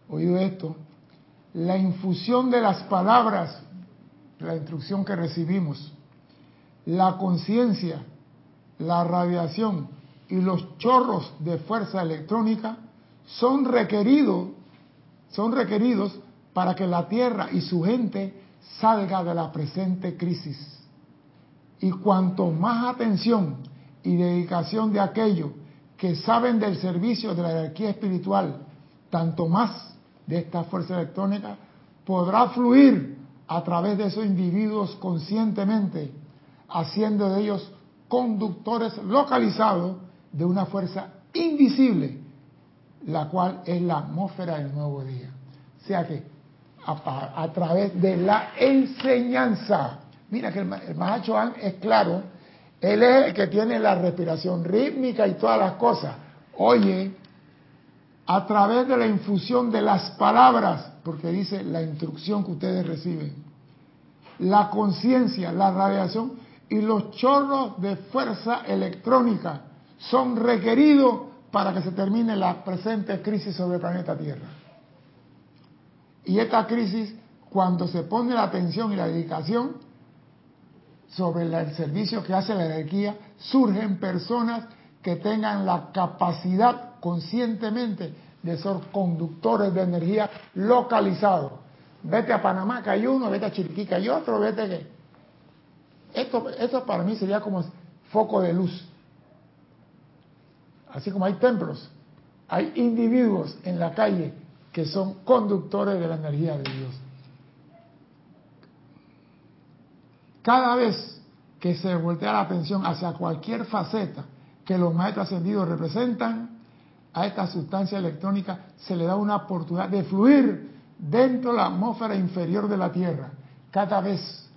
Oído esto, la infusión de las palabras, la instrucción que recibimos, la conciencia, la radiación y los chorros de fuerza electrónica son requeridos, son requeridos para que la Tierra y su gente salga de la presente crisis. Y cuanto más atención y dedicación de aquellos que saben del servicio de la jerarquía espiritual, tanto más de esta fuerza electrónica podrá fluir a través de esos individuos conscientemente, haciendo de ellos conductores localizados de una fuerza invisible, la cual es la atmósfera del nuevo día. O sea que a, través de la enseñanza, mira que el, el Mahacho es claro, él es el que tiene la respiración rítmica y todas las cosas. Oye, a través de la infusión de las palabras, porque dice la instrucción que ustedes reciben, la conciencia, la radiación y los chorros de fuerza electrónica son requeridos para que se termine la presente crisis sobre el planeta Tierra. Y esta crisis, cuando se pone la atención y la dedicación sobre el servicio que hace la energía, surgen personas que tengan la capacidad conscientemente de ser conductores de energía localizados. Vete a Panamá que hay uno, vete a Chiriquí que hay otro, vete que... Esto, para mí sería como foco de luz. Así como hay templos, hay individuos en la calle que son conductores de la energía de Dios. Cada vez que se voltea la atención hacia cualquier faceta que los maestros ascendidos representan, a esta sustancia electrónica se le da una oportunidad de fluir dentro de la atmósfera inferior de la Tierra. Cada vez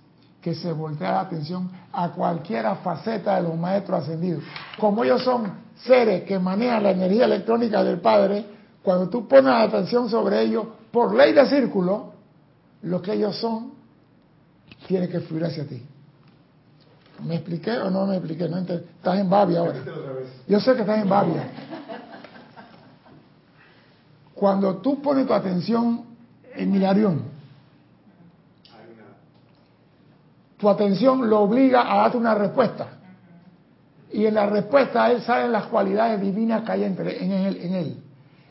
que se voltea la atención a cualquiera faceta de los maestros ascendidos. Como ellos son seres que manejan la energía electrónica del Padre, cuando tú pones la atención sobre ellos, por ley de círculo, lo que ellos son tiene que fluir hacia ti. ¿Me expliqué o no me expliqué? No estás en Babia ahora. Yo sé que estás en Babia. Cuando tú pones tu atención en Milarión, tu atención lo obliga a darte una respuesta. Y en la respuesta él salen las cualidades divinas que hay entre, en, él, en él.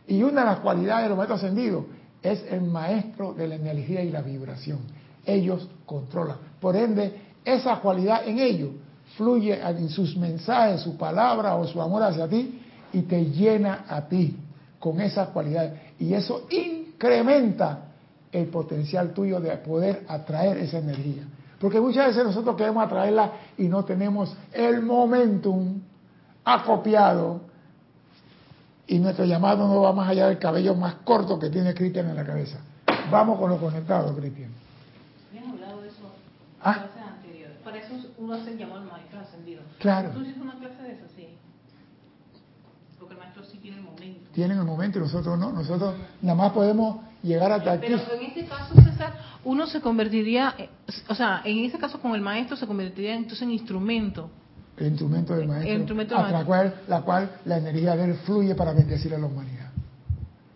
Y una de las cualidades de los maestros ascendidos es el maestro de la energía y la vibración. Ellos controlan. Por ende, esa cualidad en ellos fluye en sus mensajes, su palabra o su amor hacia ti y te llena a ti con esas cualidades. Y eso incrementa el potencial tuyo de poder atraer esa energía. Porque muchas veces nosotros queremos atraerla y no tenemos el momentum acopiado y nuestro llamado no va más allá del cabello más corto que tiene Cristian en la cabeza. Vamos con lo conectado, Cristian. Bien hablado de eso ¿Ah? anteriores. Para eso uno hace llamado al maestro ascendido. Claro. ¿Tú hiciste una clase de eso? Sí. Porque el maestro sí tiene el momento. Tienen el momento y nosotros no. Nosotros nada más podemos llegar hasta aquí. Pero en este caso, César, uno se convertiría, eh, o sea, en ese caso con el maestro se convertiría entonces en instrumento. El instrumento del maestro. El instrumento del a la maestro. cual, la cual la energía de él fluye para bendecir a la humanidad.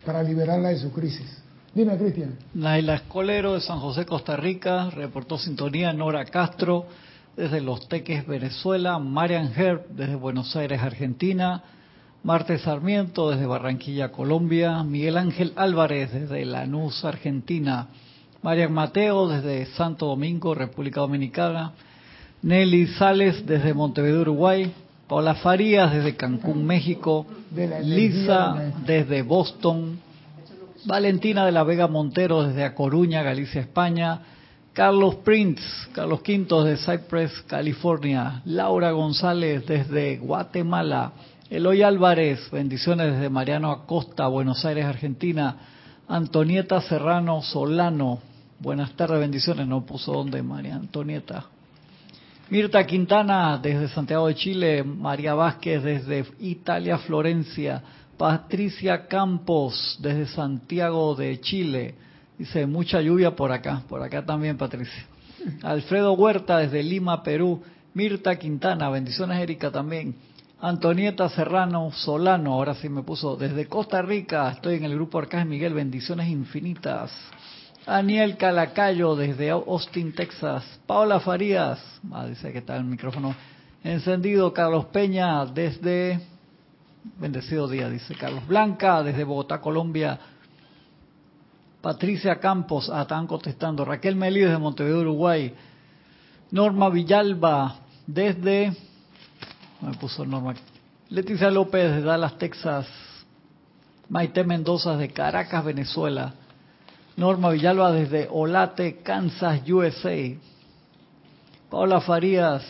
Para liberarla de su crisis. Dime, Cristian. Naila Escolero de San José, Costa Rica, reportó sintonía Nora Castro desde Los Teques, Venezuela, Marian Herb desde Buenos Aires, Argentina, Marte Sarmiento desde Barranquilla, Colombia, Miguel Ángel Álvarez desde Lanús, Argentina, Marian Mateo desde Santo Domingo, República Dominicana, Nelly Sales desde Montevideo, Uruguay, Paula Farías desde Cancún, México, De Lisa desde Boston, Valentina de la Vega Montero desde A Coruña, Galicia, España. Carlos Prince, Carlos Quintos de Cypress, California. Laura González desde Guatemala. Eloy Álvarez, bendiciones desde Mariano Acosta, Buenos Aires, Argentina. Antonieta Serrano Solano, buenas tardes, bendiciones. No puso dónde, María Antonieta. Mirta Quintana desde Santiago de Chile, María Vázquez desde Italia, Florencia, Patricia Campos desde Santiago de Chile, dice mucha lluvia por acá, por acá también Patricia. Alfredo Huerta desde Lima, Perú, Mirta Quintana, bendiciones Erika también. Antonieta Serrano Solano, ahora sí me puso, desde Costa Rica, estoy en el grupo Arcángel Miguel, bendiciones infinitas. Daniel Calacayo desde Austin, Texas. Paola Farías, ah, dice que está el micrófono encendido. Carlos Peña desde Bendecido día, dice Carlos Blanca desde Bogotá, Colombia. Patricia Campos, ah, están contestando. Raquel Melí desde Montevideo, Uruguay. Norma Villalba desde me puso Norma. Leticia López de Dallas, Texas. Maite Mendoza de Caracas, Venezuela. Norma Villalba desde Olate, Kansas, USA. Paula Farías,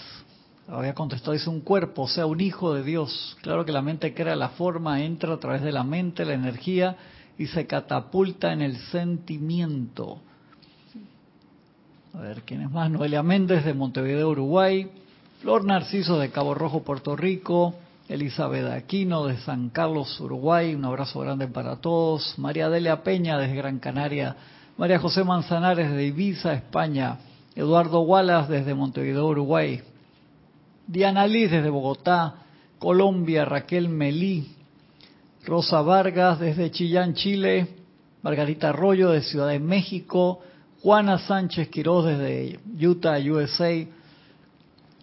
había contestado, dice un cuerpo, o sea, un hijo de Dios. Claro que la mente crea la forma, entra a través de la mente, la energía, y se catapulta en el sentimiento. A ver, ¿quién es más? Noelia Méndez de Montevideo, Uruguay. Flor Narciso de Cabo Rojo, Puerto Rico. Elizabeth Aquino de San Carlos, Uruguay. Un abrazo grande para todos. María Delia Peña desde Gran Canaria. María José Manzanares de Ibiza, España. Eduardo Wallace desde Montevideo, Uruguay. Diana Liz desde Bogotá, Colombia. Raquel Melí. Rosa Vargas desde Chillán, Chile. Margarita Arroyo de Ciudad de México. Juana Sánchez Quiroz desde Utah, USA.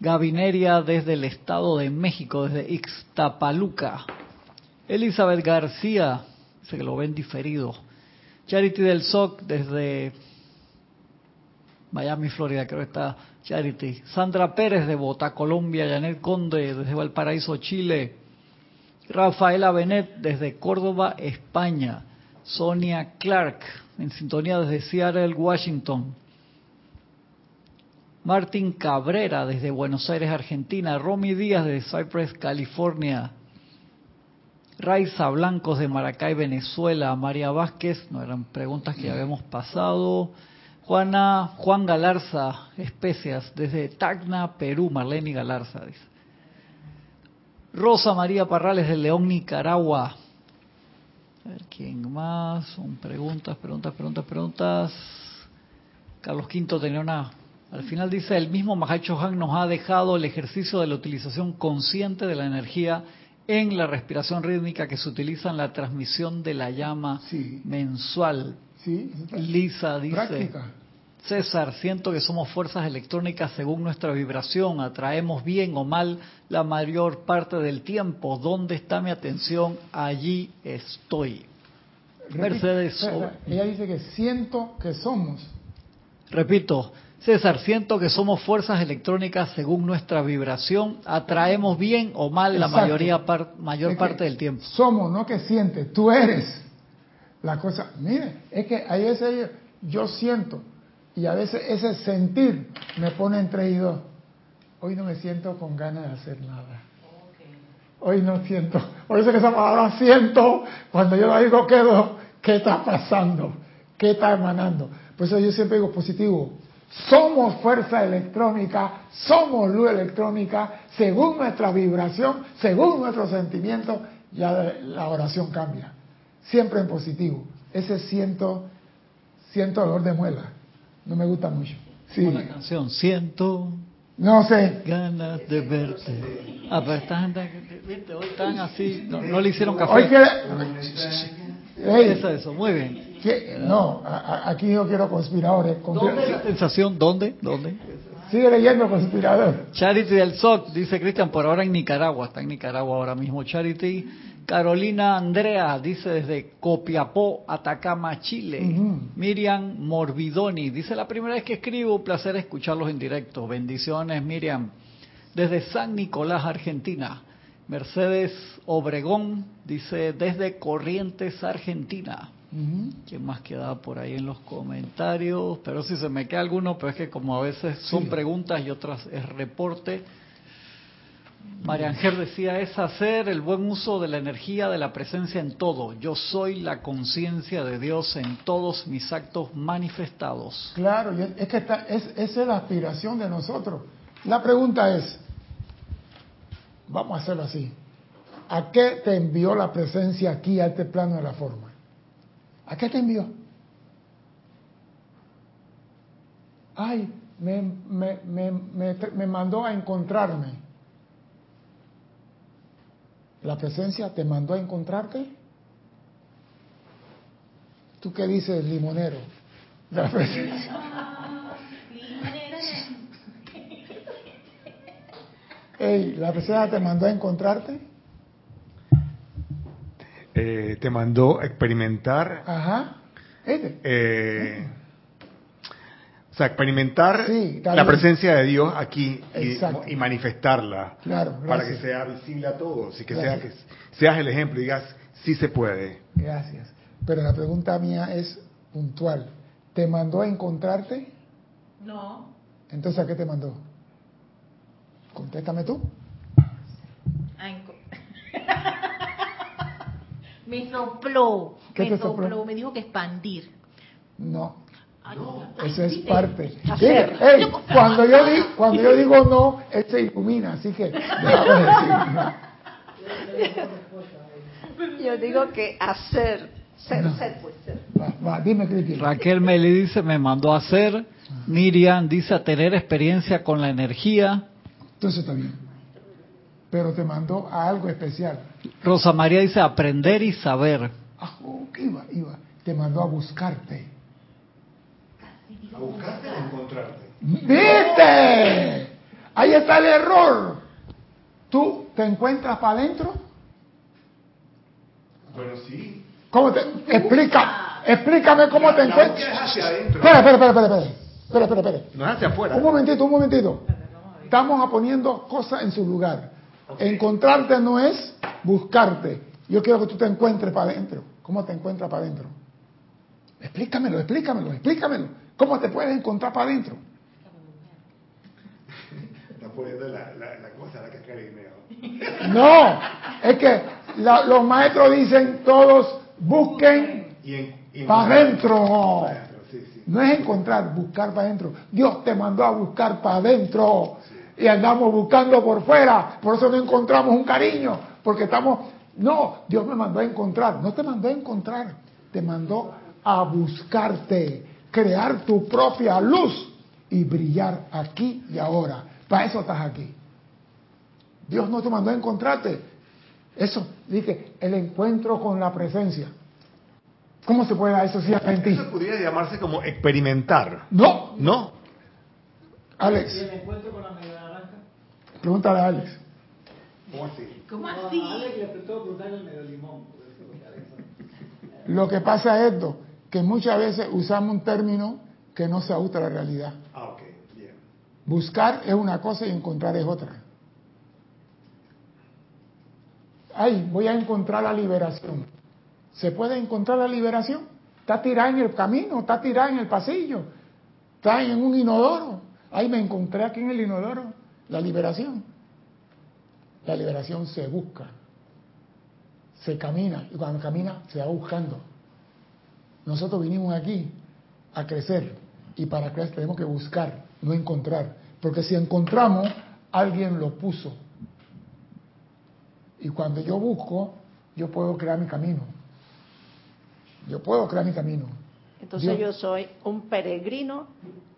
Gabineria desde el Estado de México, desde Ixtapaluca. Elizabeth García, dice que lo ven diferido. Charity del SOC desde Miami, Florida, creo que está Charity. Sandra Pérez de Bota, Colombia. Janet Conde desde Valparaíso, Chile. Rafaela Benet desde Córdoba, España. Sonia Clark en sintonía desde Seattle, Washington. Martín Cabrera desde Buenos Aires, Argentina. Romy Díaz desde Cypress, California. Raiza Blancos de Maracay, Venezuela. María Vázquez, no eran preguntas que habíamos pasado. Juana, Juan Galarza, Especias, desde Tacna, Perú. Marlene Galarza. Rosa María Parrales de León, Nicaragua. A ver, ¿quién más? Son preguntas, preguntas, preguntas, preguntas. Carlos Quinto tenía una... Al final dice, el mismo Mahacho Han nos ha dejado el ejercicio de la utilización consciente de la energía en la respiración rítmica que se utiliza en la transmisión de la llama Sí. mensual. Sí, Lisa dice, práctica. César, siento que somos fuerzas electrónicas según nuestra vibración, atraemos bien o mal la mayor parte del tiempo. ¿Dónde está mi atención? Allí estoy. Mercedes. Ella dice que siento que somos. Repito, César, siento que somos fuerzas electrónicas según nuestra vibración, atraemos bien o mal la mayoría par- mayor Es parte del tiempo. Somos, no que sientes, tú eres. La cosa, mire, es que hay veces yo, yo siento y a veces ese sentir me pone entre y dos. Hoy no me siento con ganas de hacer nada. Hoy no siento. Por eso que esa palabra siento, cuando yo la digo quedo, ¿qué está pasando? ¿Qué está emanando? Por eso yo siempre digo positivo. Somos fuerza electrónica, somos luz electrónica, según nuestra vibración, según nuestro sentimiento, ya la oración cambia. Siempre en positivo. Ese siento, siento dolor de muela. No me gusta mucho. Sí. La canción, siento No sé. ganas de verte. Ah, pero esta gente, viste, hoy están así, no, no le hicieron café. Hoy quiere... Ey, Eso, eso, muy bien. ¿qué? No, a- a- aquí yo quiero conspiradores. Conspira- ¿Dónde la sensación? ¿Dónde? ¿Dónde? Sigue leyendo conspirador. Charity del SOC, dice Cristian, por ahora en Nicaragua, está en Nicaragua ahora mismo Charity. Carolina Andrea, dice desde Copiapó, Atacama, Chile. Miriam Morbidoni, dice la primera vez que escribo, un placer escucharlos en directo. Bendiciones, Miriam. Desde San Nicolás, Argentina. Mercedes Obregón, dice desde Corrientes, Argentina. ¿Quién más queda por ahí en los comentarios? Pero si se me queda alguno, pero es que como a veces son Sí. preguntas y otras es reporte. María Ángel decía, es hacer el buen uso de la energía de la presencia en todo. Yo soy la conciencia de Dios en todos mis actos manifestados. Claro, y es que está- es, esa es la aspiración de nosotros. La pregunta es, vamos a hacerlo así, ¿a qué te envió la presencia aquí a este plano de la forma? ¿A qué te envió? Ay, me, me, me, me, mandó a encontrarme. ¿La presencia te mandó a encontrarte? ¿Tú qué dices, limonero? La presencia. Ey, ¿la presencia te mandó a encontrarte? Eh, te mandó a experimentar, Ajá. Este. eh, o sea, experimentar Sí, la presencia de Dios aquí y, manifestarla Claro, para que sea visible a todos y que, sea, que seas el ejemplo y digas, sí se puede. Gracias. Pero la pregunta mía es puntual. ¿Te mandó a encontrarte? No. Entonces, ¿a qué te mandó? Contéstame tú. me sopló. ¿Qué me te sopló? sopló. Me dijo que expandir. No. Ay, Eso es parte. Cuando yo di- cuando yo digo no, él se ilumina, así que déjame decir. Yo digo que hacer, ser, No. ser, pues ser. Va, va, dime, Cristi. Raquel Meli dice, me mandó a hacer. Miriam dice, a tener experiencia con la energía. Entonces está bien. Pero te mandó a algo especial. Rosa María dice, aprender y saber. Ah, oh, que iba, iba. Te mandó a buscarte. A buscarte a encontrarte. ¿Viste? Ahí está el error. Tú te encuentras para adentro Bueno, sí. ¿Cómo te, explica, explícame cómo La- te encuentras. Espera, espera, espera, espera, espera, espera, espera, espera. No es hacia afuera. Un momentito, un momentito. Estamos poniendo cosas en su lugar. Encontrarte no es buscarte. Yo quiero que tú te encuentres para adentro. ¿Cómo te encuentras para adentro? Explícamelo, explícamelo, explícamelo. ¿Cómo te puedes encontrar para adentro? Está poniendo la, la, la cosa, la guineo. No, es que la- los maestros dicen todos busquen Y en, y en- para adentro. Para adentro, sí, sí. No es encontrar, buscar para adentro. Dios te mandó a buscar para adentro. Y andamos buscando por fuera. Por eso no encontramos un cariño. Porque estamos... No, Dios me mandó a encontrar. No te mandó a encontrar. Te mandó a buscarte. Crear tu propia luz. Y brillar aquí y ahora. Para eso estás aquí. Dios no te mandó a encontrarte. Eso, dije, el encuentro con la presencia. ¿Cómo se puede dar eso si? Eso podría llamarse como experimentar. No, ¿No? Alex. ¿Y el encuentro con la? Pregúntale a Alex. ¿Cómo así? ¿Cómo No, a Alex le prestó preguntar el medio limón. por eso lo que Alex- Lo que pasa es esto, que muchas veces usamos un término que no se ajusta a la realidad. Ah, ok, bien. Buscar es una cosa y encontrar es otra. Ay, voy a encontrar la liberación. ¿Se puede encontrar la liberación? Está tirada en el camino, está tirada en el pasillo, está en un inodoro. Ay, me encontré aquí en el inodoro la liberación. La liberación se busca, se camina, y cuando camina se va buscando. Nosotros vinimos aquí a crecer y para crecer tenemos que buscar, no encontrar. Porque si encontramos, alguien lo puso. Y cuando yo busco, yo puedo crear mi camino. Yo puedo crear mi camino. Entonces Dios- yo soy un peregrino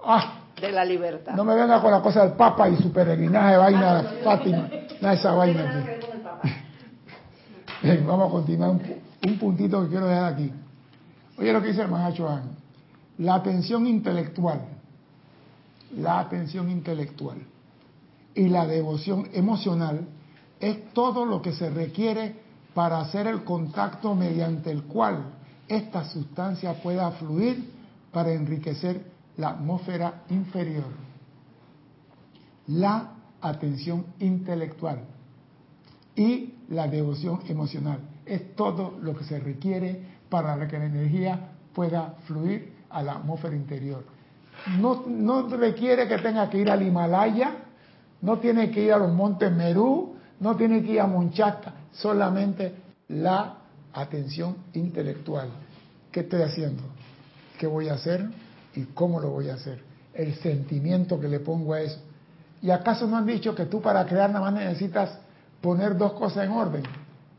Ah, de la libertad. no me venga con la cosa del Papa y su peregrinaje de vaina de Fátima. Nada de esa vaina aquí. Bien, vamos a continuar un, pu- un puntito que quiero dejar aquí. Oye lo que dice el Mahacho Han. La atención intelectual, la atención intelectual y la devoción emocional es todo lo que se requiere para hacer el contacto mediante el cual esta sustancia pueda fluir para enriquecer la atmósfera inferior. La atención intelectual y la devoción emocional. Es todo lo que se requiere para que la energía pueda fluir a la atmósfera interior. No, no requiere que tenga que ir al Himalaya, no tiene que ir a los montes Merú, no tiene que ir a Monchata, solamente la atención intelectual. ¿Qué estoy haciendo? ¿Qué voy a hacer? ¿Y cómo lo voy a hacer? El sentimiento que le pongo a eso. ¿Y acaso no han dicho que tú para crear nada más necesitas poner dos cosas en orden?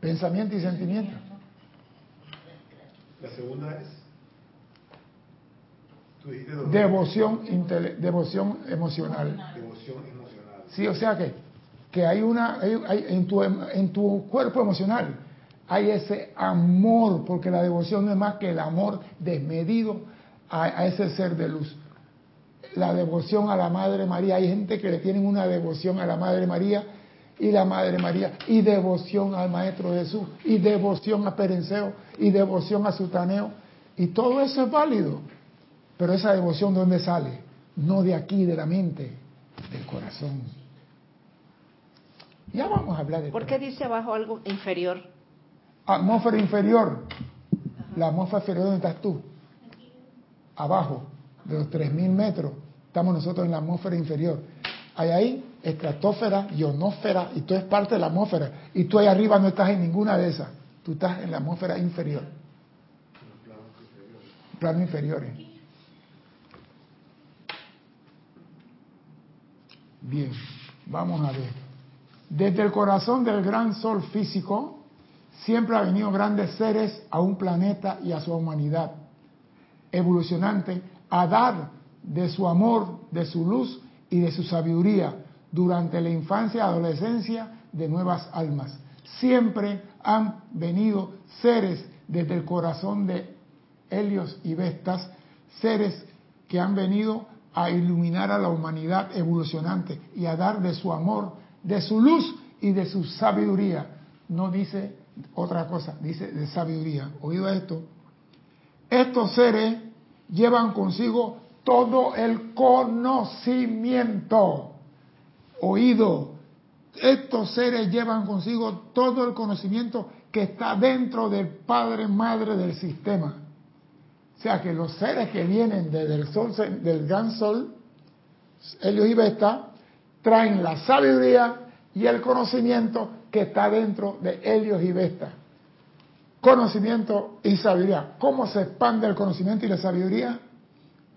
Pensamiento y sentimiento. La segunda es. Tú dijiste dos. Devoción, devoción emocional. Devoción emocional. Sí, o sea que, que hay una, hay- hay- en, tu, en tu cuerpo emocional hay ese amor, porque la devoción no es más que el amor desmedido a, a ese ser de luz. La devoción a la Madre María, hay gente que le tienen una devoción a la Madre María y la Madre María, y devoción al Maestro Jesús, y devoción a Perenceo, y devoción a Sutaneo, y todo eso es válido. Pero esa devoción, ¿de dónde sale? No de aquí, de la mente, del corazón. Ya vamos a hablar de ¿Por qué dice abajo algo inferior? atmósfera inferior. La atmósfera inferior, ¿dónde estás tú? Abajo, de los 3.000 metros, estamos nosotros en la atmósfera inferior. Hay ahí estratosfera, ionósfera, y tú es parte de la atmósfera. Y tú ahí arriba no estás en ninguna de esas. Tú estás en la atmósfera inferior. Plano inferiores. Bien, vamos a ver. Desde el corazón del gran sol físico, siempre ha venido grandes seres a un planeta y a su humanidad evolucionante a dar de su amor, de su luz y de su sabiduría durante la infancia y adolescencia de nuevas almas. Siempre han venido seres desde el corazón de Helios y Vestas, seres que han venido a iluminar a la humanidad evolucionante y a dar de su amor, de su luz y de su sabiduría. No dice otra cosa, dice de sabiduría. Oído esto. Estos seres llevan consigo todo el conocimiento. Oído. Estos seres llevan consigo todo el conocimiento que está dentro del Padre Madre del sistema. O sea que los seres que vienen desde el sol, del gran sol, Helios y Vesta, traen la sabiduría y el conocimiento que está dentro de Helios y Vesta. Conocimiento y sabiduría. ¿Cómo se expande el conocimiento y la sabiduría?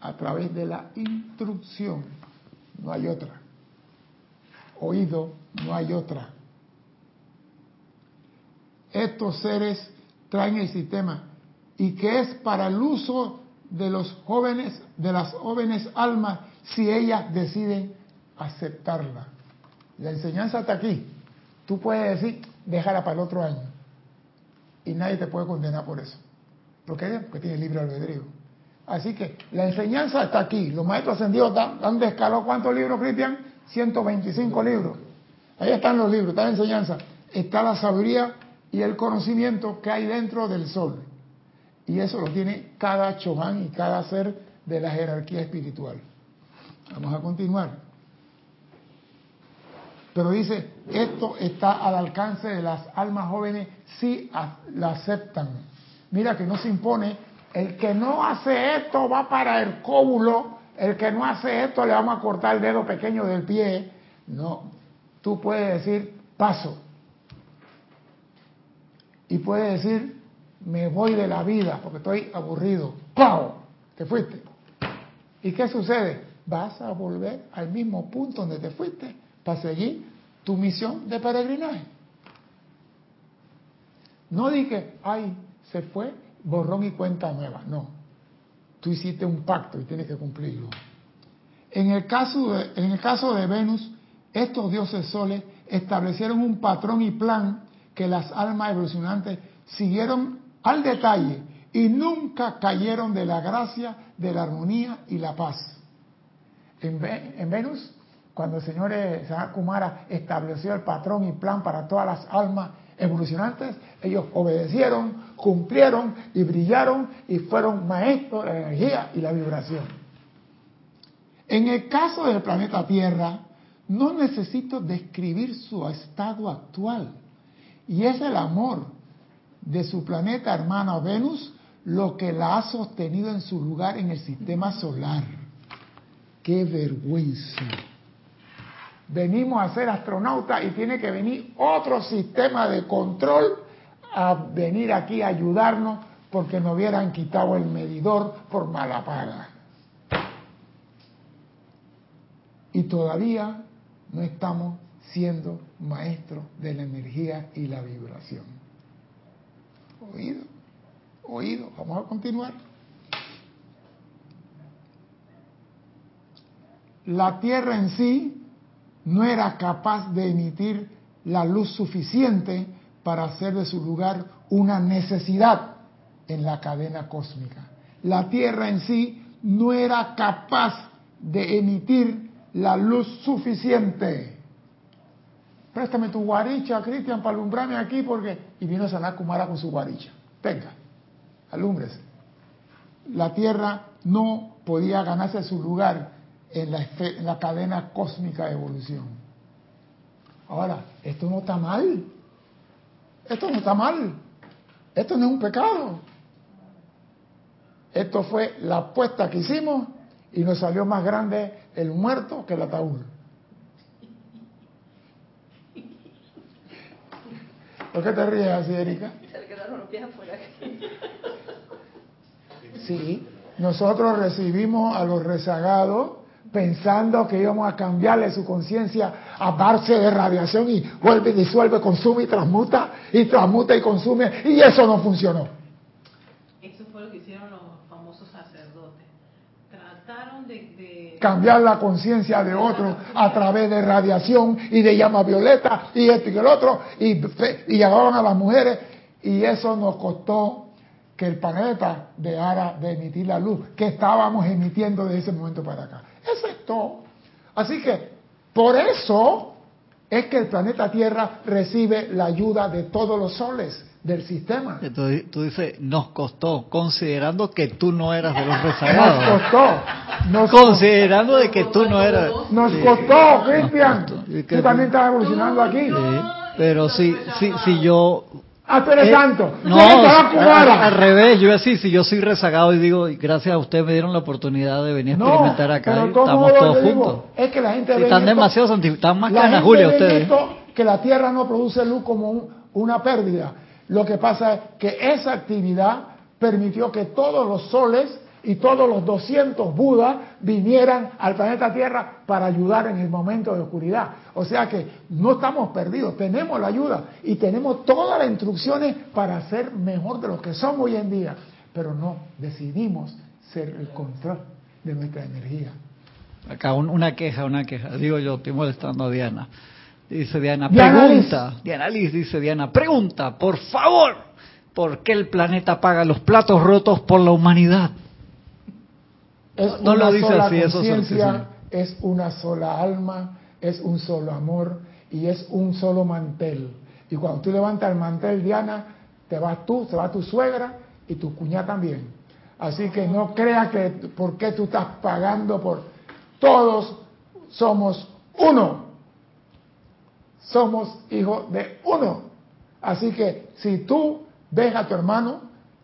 A través de la instrucción. No hay otra. Oído, no hay otra. Estos seres traen el sistema y que es para el uso de los jóvenes, de las jóvenes almas, si ellas deciden aceptarla. La enseñanza está aquí. Tú puedes decir, déjala para el otro año. Y nadie te puede condenar por eso. ¿Por qué? Porque tiene libre albedrío. Así que la enseñanza está aquí. Los maestros ascendidos han descalado cuántos libros, Cristian? 125 libros. Ahí están los libros, está la enseñanza. Está la sabiduría y el conocimiento que hay dentro del sol. Y eso lo tiene cada Chohan y cada ser de la jerarquía espiritual. Vamos a continuar. Pero dice, esto está al alcance de las almas jóvenes si la aceptan. Mira que no se impone, el que no hace esto va para el cóbulo, el que no hace esto le vamos a cortar el dedo pequeño del pie. No, tú puedes decir, paso. Y puedes decir, me voy de la vida porque estoy aburrido. ¡Pau! Te fuiste. ¿Y qué sucede? Vas a volver al mismo punto donde te fuiste para seguir tu misión de peregrinaje. No dije, ay, se fue, borrón y cuenta nueva. No. Tú hiciste un pacto y tienes que cumplirlo. En el caso de, en el caso de Venus, estos dioses soles establecieron un patrón y plan que las almas evolucionantes siguieron al detalle y nunca cayeron de la gracia, de la armonía y la paz. En, en Venus cuando el señor eh, Kumara estableció el patrón y plan para todas las almas evolucionantes, ellos obedecieron, cumplieron y brillaron y fueron maestros de la energía y la vibración. En el caso del planeta Tierra, no necesito describir su estado actual. Y es el amor de su planeta hermana Venus lo que la ha sostenido en su lugar en el sistema solar. ¡Qué vergüenza! Venimos a ser astronautas y tiene que venir otro sistema de control a venir aquí a ayudarnos porque nos hubieran quitado el medidor por mala paga. Y todavía no estamos siendo maestros de la energía y la vibración. Oído, oído, vamos a continuar. La Tierra en sí no era capaz de emitir la luz suficiente para hacer de su lugar una necesidad en la cadena cósmica. La Tierra en sí no era capaz de emitir la luz suficiente. Préstame tu guaricha, Cristian, para alumbrarme aquí porque... Y vino Kumara con su guaricha. Venga, alumbrese. La Tierra no podía ganarse su lugar en la, cadena cósmica de evolución. Ahora, esto no está mal. Esto no está mal. Esto no es un pecado. Esto fue la apuesta que hicimos y nos salió más grande el muerto que el ataúd. ¿Por qué te ríes así, Erika? Sí, nosotros recibimos a los rezagados pensando que íbamos a cambiarle su conciencia a darse de radiación y vuelve, disuelve, consume y transmuta, y transmuta y consume, y eso no funcionó. Eso fue lo que hicieron los famosos sacerdotes. Trataron de... cambiar la conciencia de otro a través de radiación y de llama violeta y esto y el otro, y, y llevaban a las mujeres, y eso nos costó que el planeta dejara de emitir la luz que estábamos emitiendo de ese momento para acá. Eso es todo. Así que, por eso es que el planeta Tierra recibe la ayuda de todos los soles del sistema. Entonces, tú dices, nos costó, considerando que tú no eras de los Nos rezagados. costó. Nos, Considerando de que tú no eras... nos costó, Cristian. costó. Tú también estás evolucionando aquí. Sí, pero si, si, si yo... Ah, tú eres eh, santo. No, eres al, revés, yo así, si yo soy rezagado y digo, gracias a ustedes me dieron la oportunidad de venir a experimentar acá, pero y estamos todos juntos. es que la gente ve están esto- demasiado santi- están más canas, Julia, ustedes. esto, que la Tierra no produce luz como un- una pérdida. Lo que pasa es que esa actividad permitió que todos los soles y todos los 200 Budas vinieran al planeta Tierra para ayudar en el momento de oscuridad. O sea que no estamos perdidos, tenemos la ayuda y tenemos todas las instrucciones para ser mejor de lo que somos hoy en día, pero no decidimos ser el control de nuestra energía. Acá un- una queja, una queja. Digo yo, estoy molestando a Diana. Dice Diana, Diana pregunta. Diana Liz dice Diana, pregunta, por favor, ¿por qué el planeta paga los platos rotos por la humanidad? Es No una lo dice sola así, eso sí, es una sola alma, es un solo amor y es un solo mantel. Y cuando tú levantas el mantel, Diana, te vas tú, se va tu suegra y tu cuñada también. Así que no creas que por qué tú estás pagando por... Todos somos uno. Somos hijos de uno. Así que si tú ves a tu hermano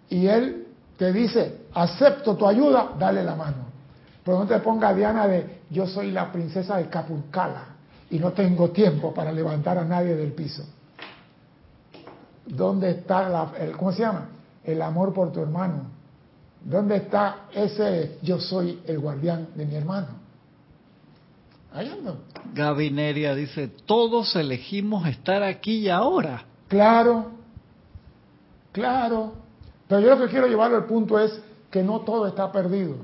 y él te dice, acepto tu ayuda, dale la mano. Pero no te ponga Diana de, yo soy la princesa de Capulcala y no tengo tiempo para levantar a nadie del piso. ¿Dónde está la- el, ¿cómo se llama? El amor por tu hermano. ¿Dónde está ese yo soy el guardián de mi hermano? Ahí ando. Gaby Neria dice, todos elegimos estar aquí y ahora. Claro, claro. Pero yo lo que quiero llevarlo al punto es que no todo está perdido.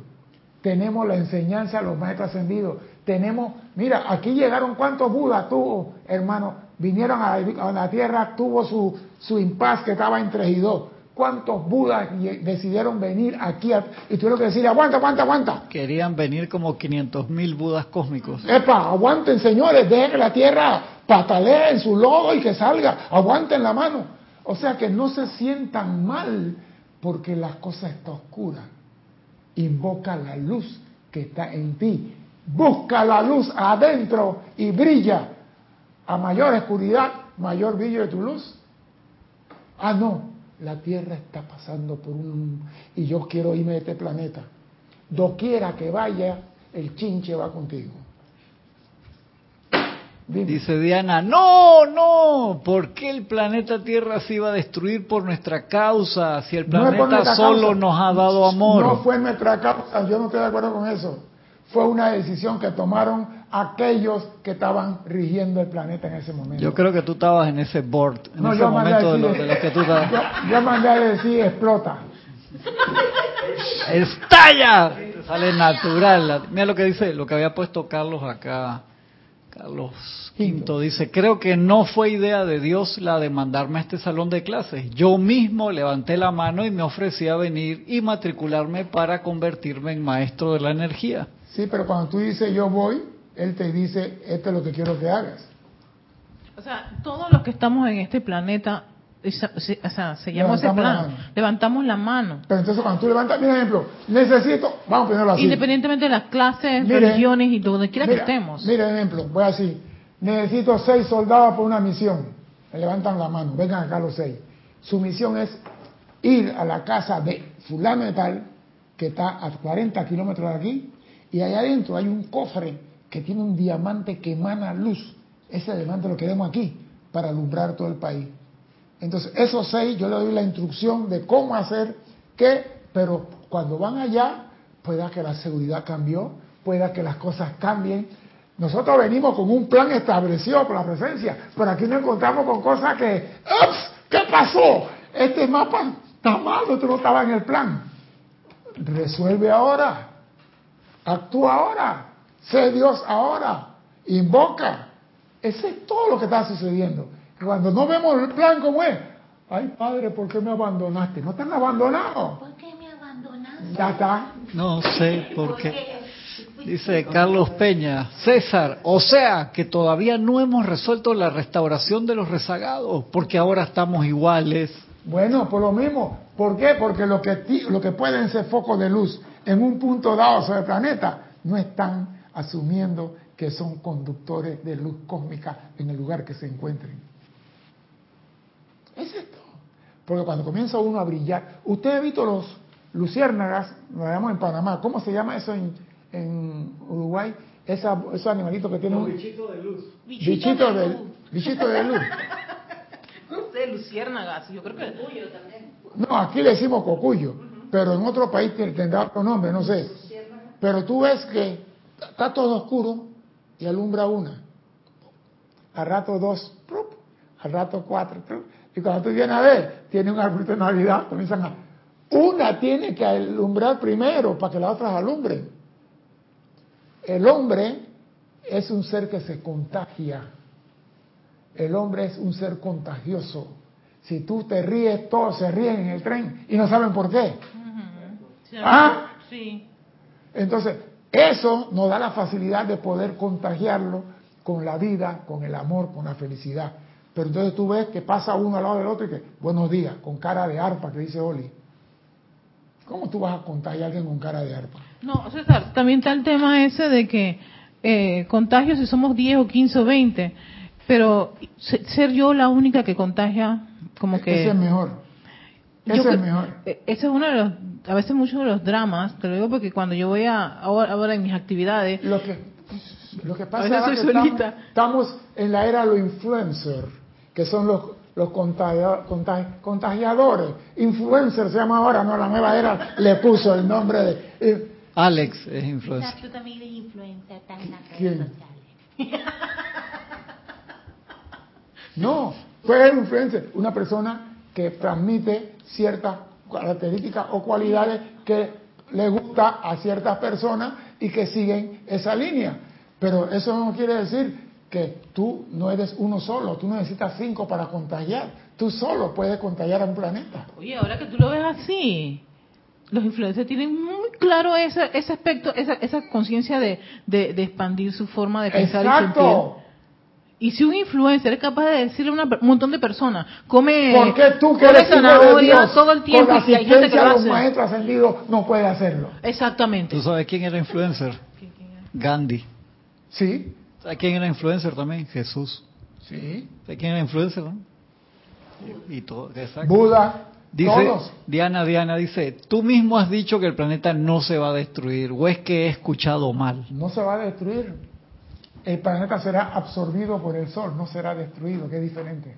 Tenemos la enseñanza de los maestros ascendidos. Tenemos, mira, aquí llegaron cuántos Budas tuvo, hermano. Vinieron a la, a la tierra, tuvo su, su impas que estaba entre y dos. ¿Cuántos Budas decidieron venir aquí? a- y tuvieron que decir, aguanta, aguanta, aguanta. Querían venir como 500 mil budas cósmicos. Epa, aguanten señores, dejen que la tierra patalee en su lodo y que salga, aguanten la mano. O sea que no se sientan mal porque la cosa está oscura. Invoca la luz que está en ti. Busca la luz adentro y brilla. A mayor oscuridad, mayor brillo de tu luz. Ah, no, la Tierra está pasando por un... Y yo quiero irme de este planeta. Doquiera que vaya, el chinche va contigo. Dime. Dice Diana, no, no, ¿por qué el planeta Tierra se iba a destruir por nuestra causa si el planeta solo causa. nos ha dado amor? No fue nuestra causa, yo no estoy de acuerdo con eso. Fue una decisión que tomaron aquellos que estaban rigiendo el planeta en ese momento. Yo creo que tú estabas en ese board, en No, ese momento de los de los que tú estabas. Yo, yo mandé a decir explota. ¡Estalla! Sale natural. Mira lo que dice, lo que había puesto Carlos acá. Carlos Quinto. Dice, creo que no fue idea de Dios la de mandarme a este salón de clases. Yo mismo levanté la mano y me ofrecí a venir y matricularme para convertirme en maestro de la energía. Sí, pero cuando tú dices yo voy, él te dice esto es lo que quiero que hagas. O sea, todos los que estamos en este planeta, esa- se- o sea, seguimos ese la plan, levantamos la mano. Pero entonces cuando tú levantas, mira ejemplo, necesito, vamos a ponerlo así. Independientemente de las clases, religiones y donde quiera que estemos. Mira ejemplo, voy así. Necesito seis soldados para una misión. Me levantan la mano, vengan acá los seis. Su misión es ir a la casa de fulano de tal, que está a 40 kilómetros de aquí, y allá adentro hay un cofre que tiene un diamante que emana luz. Ese diamante lo queremos aquí, para alumbrar todo el país. Entonces, esos seis, yo le doy la instrucción de cómo hacer qué, pero cuando van allá, pueda que la seguridad cambió, pueda que las cosas cambien. Nosotros venimos con un plan establecido por la presencia, pero aquí nos encontramos con cosas que, ¡ups! ¿Qué pasó? Este mapa está mal, esto no estaba en el plan. Resuelve ahora, actúa ahora, sé Dios ahora, invoca. Ese es todo lo que está sucediendo. Cuando no vemos el plan como es, ay Padre, ¿por qué me abandonaste? No te han abandonado. ¿Por qué me abandonaste? Ya está. No sé por qué. Dice Carlos Peña, César, o sea que todavía no hemos resuelto la restauración de los rezagados, porque ahora estamos iguales. Bueno, por lo mismo. ¿Por qué? Porque lo que, ti- lo que pueden ser focos de luz en un punto dado sobre el planeta no están asumiendo que son conductores de luz cósmica en el lugar que se encuentren. Es esto. Porque cuando comienza uno a brillar, usted ha visto los luciérnagas, lo llamamos en Panamá, ¿cómo se llama eso en, en Uruguay? Esa, esos animalitos que tienen un bichito de luz. bichito de, bichito de luz. No sé, luciérnagas, yo creo que... No, aquí le decimos cocuyo, pero en otro país te- tendrá otro nombre, no sé. Pero tú ves que está todo oscuro y alumbra una. Al rato dos, al rato cuatro. Y cuando tú vienes a ver, tiene un arbolito de Navidad, comienzan a... Una tiene que alumbrar primero para que las otras alumbren. El hombre es un ser que se contagia. El hombre es un ser contagioso. Si tú te ríes, todos se ríen en el tren y no saben por qué. ¿Ah? Sí. Entonces, eso nos da la facilidad de poder contagiarlo con la vida, con el amor, con la felicidad. Pero entonces tú ves que pasa uno al lado del otro y que, buenos días, con cara de arpa, que dice Oli. ¿Cómo tú vas a contagiar a alguien con cara de arpa? No, César, también está el tema ese de que eh, contagios si somos 10 o 15 o 20, pero se- ser yo la única que contagia, como que... Ese es mejor. Yo Ese es cre- mejor. eh, Ese es uno de los, a veces muchos de los dramas, te lo digo porque cuando yo voy a, ahora, ahora en mis actividades, Lo que, lo que pasa es que estamos en la era de los influencers, que son los, los contagia- contagia- contagiadores. Influencer se llama ahora, no, la nueva era le puso el nombre de... eh, Alex es influencer. Tú también eres influencer, estás en las redes ¿Quién? sociales. No, puede ser influencer, una persona que transmite ciertas características o cualidades que le gusta a ciertas personas y que siguen esa línea. Pero eso no quiere decir que tú no eres uno solo, tú no necesitas cinco para contagiar, tú solo puedes contagiar a un planeta. oye, ahora que tú lo ves así, los influencers tienen muy claro ese, ese aspecto, esa, esa conciencia de, de, de expandir su forma de pensar y sentir. Exacto. Y si un influencer es capaz de decirle a un montón de personas, come, ¿Por qué tú que come eres hijo de zanahoria Dios, todo el tiempo con la y si hay gente que lo hace? maestros ascendidos no puede hacerlo? Exactamente. ¿Tú sabes quién era influencer? Gandhi. Sí, ¿Sabes quién era influencer también? Jesús. sí. ¿Sabes quién era influencer? no? Y, todo, exacto. Buda, Dice, todos. Diana, Diana dice, tú mismo has dicho que el planeta no se va a destruir, o es que he escuchado mal. no se va a destruir. El planeta será absorbido por el Sol, no será destruido, que es diferente.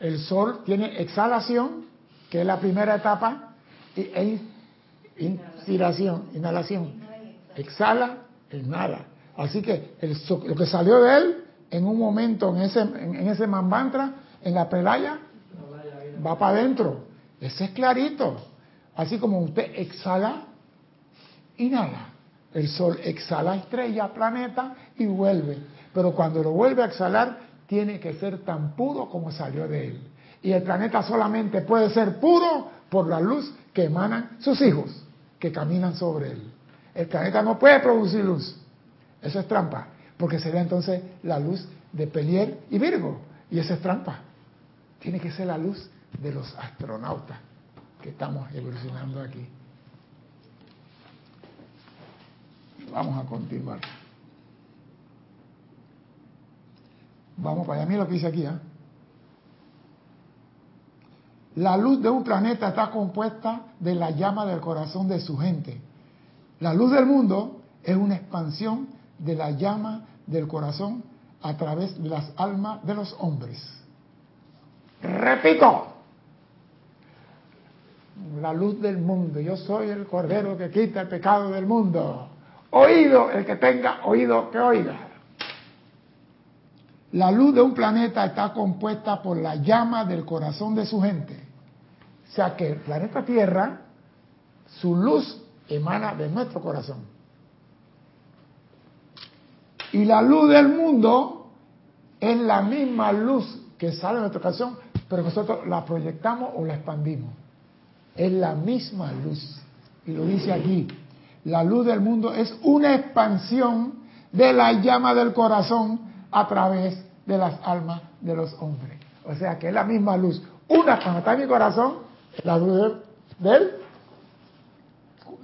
El Sol tiene exhalación, que es la primera etapa, y, e in- inspiración, inhalación. Exhala, inhala. Así que lo que salió de él, en un momento, en ese, en, en ese mambantra, en la pelaya, va para adentro. Ese es clarito. Así como usted exhala, inhala. El Sol exhala estrella, planeta y vuelve. Pero cuando lo vuelve a exhalar, tiene que ser tan puro como salió de él. Y el planeta solamente puede ser puro por la luz que emanan sus hijos, que caminan sobre él. El planeta no puede producir luz. Eso es trampa, porque sería entonces la luz de Pelier y Virgo. Y eso es trampa. Tiene que ser la luz de los astronautas que estamos evolucionando aquí. Vamos a continuar. Vamos para allá. Mira lo que dice aquí. ¿ah? La luz de un planeta está compuesta de la llama del corazón de su gente. La luz del mundo es una expansión de la llama del corazón a través de las almas de los hombres. Repito, la luz del mundo. Yo soy el cordero que quita el pecado del mundo. Oído, el que tenga oído que oiga. La luz de un planeta está compuesta por la llama del corazón de su gente. O sea que el planeta Tierra, su luz emana de nuestro corazón. Y la luz del mundo es la misma luz que sale de nuestro corazón, pero nosotros la proyectamos o la expandimos. Es la misma luz. Y lo dice aquí. la luz del mundo es una expansión de la llama del corazón a través de las almas de los hombres. O sea que es la misma luz. Una cuando está en mi corazón, la luz del,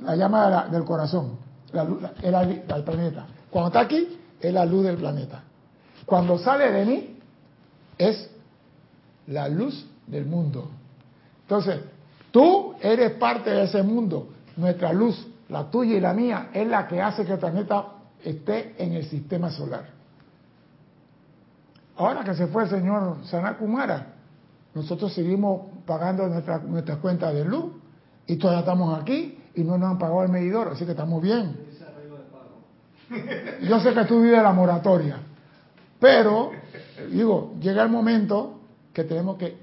la llama de la- del corazón, la luz, la- es la- del planeta. Cuando está aquí, es la luz del planeta. Cuando sale de mí, es la luz del mundo. Entonces, tú eres parte de ese mundo. Nuestra luz, la tuya y la mía, es la que hace que el planeta esté en el sistema solar. Ahora que se fue el señor Sanat Kumara, nosotros seguimos pagando nuestra, nuestra cuenta de luz y todavía estamos aquí y no nos han pagado el medidor, así que estamos bien. Yo sé que tú vives la moratoria, pero, digo, llega el momento que tenemos que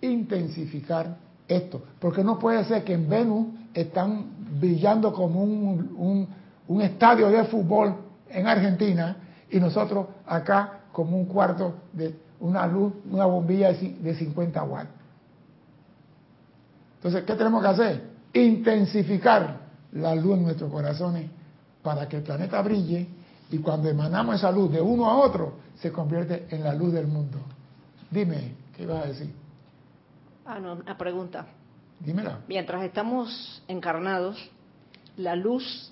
intensificar esto, porque no puede ser que en Venus están brillando como un, un- un estadio de fútbol en Argentina y nosotros acá como un cuarto de una luz, una bombilla de ci- de 50 watts. Entonces, ¿qué tenemos que hacer? Intensificar la luz en nuestros corazones para que el planeta brille y cuando emanamos esa luz de uno a otro, se convierte en la luz del mundo. Dime, ¿qué ibas a decir? Ah, no, una pregunta. Dímela. Mientras estamos encarnados, la luz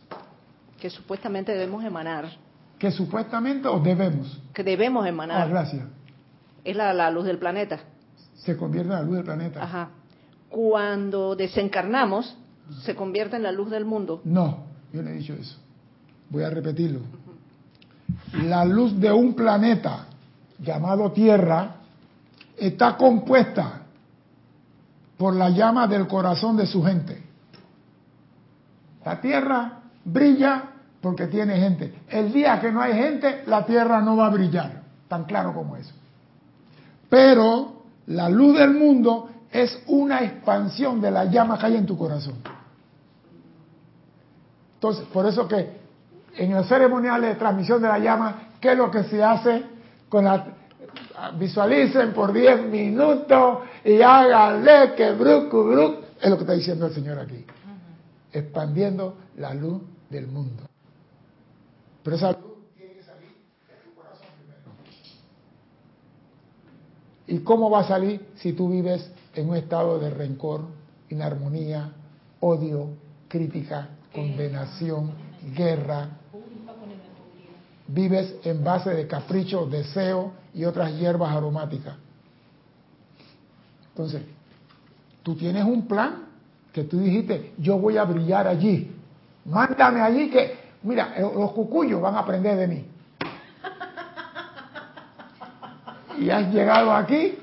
que supuestamente debemos emanar, Que supuestamente o debemos. que debemos Ah, emanar, gracias. es la, la luz del planeta. Se convierte en la luz del planeta. Ajá. Cuando desencarnamos, se convierte en la luz del mundo. No, yo no he dicho eso. Voy a repetirlo. La luz de un planeta llamado Tierra está compuesta por la llama del corazón de su gente. La Tierra brilla porque tiene gente. El día que no hay gente, la Tierra no va a brillar. Tan claro como eso. Pero la luz del mundo es una expansión de la llama que hay en tu corazón. Entonces, por eso que en los ceremoniales de transmisión de la llama, ¿qué es lo que se hace con la visualicen por 10 minutos y háganle que brucu bruc, es lo que está diciendo el Señor aquí. Expandiendo la luz del mundo. Pero esa luz tiene que salir de tu corazón primero. ¿Y cómo va a salir si tú vives en un estado de rencor, inarmonía, odio, crítica, condenación, guerra? Vives en base de capricho, deseo y otras hierbas aromáticas. Entonces, tú tienes un plan que tú dijiste, yo voy a brillar allí. Mándame allí que, mira, eh, los cucuyos van a aprender de mí. Y has llegado aquí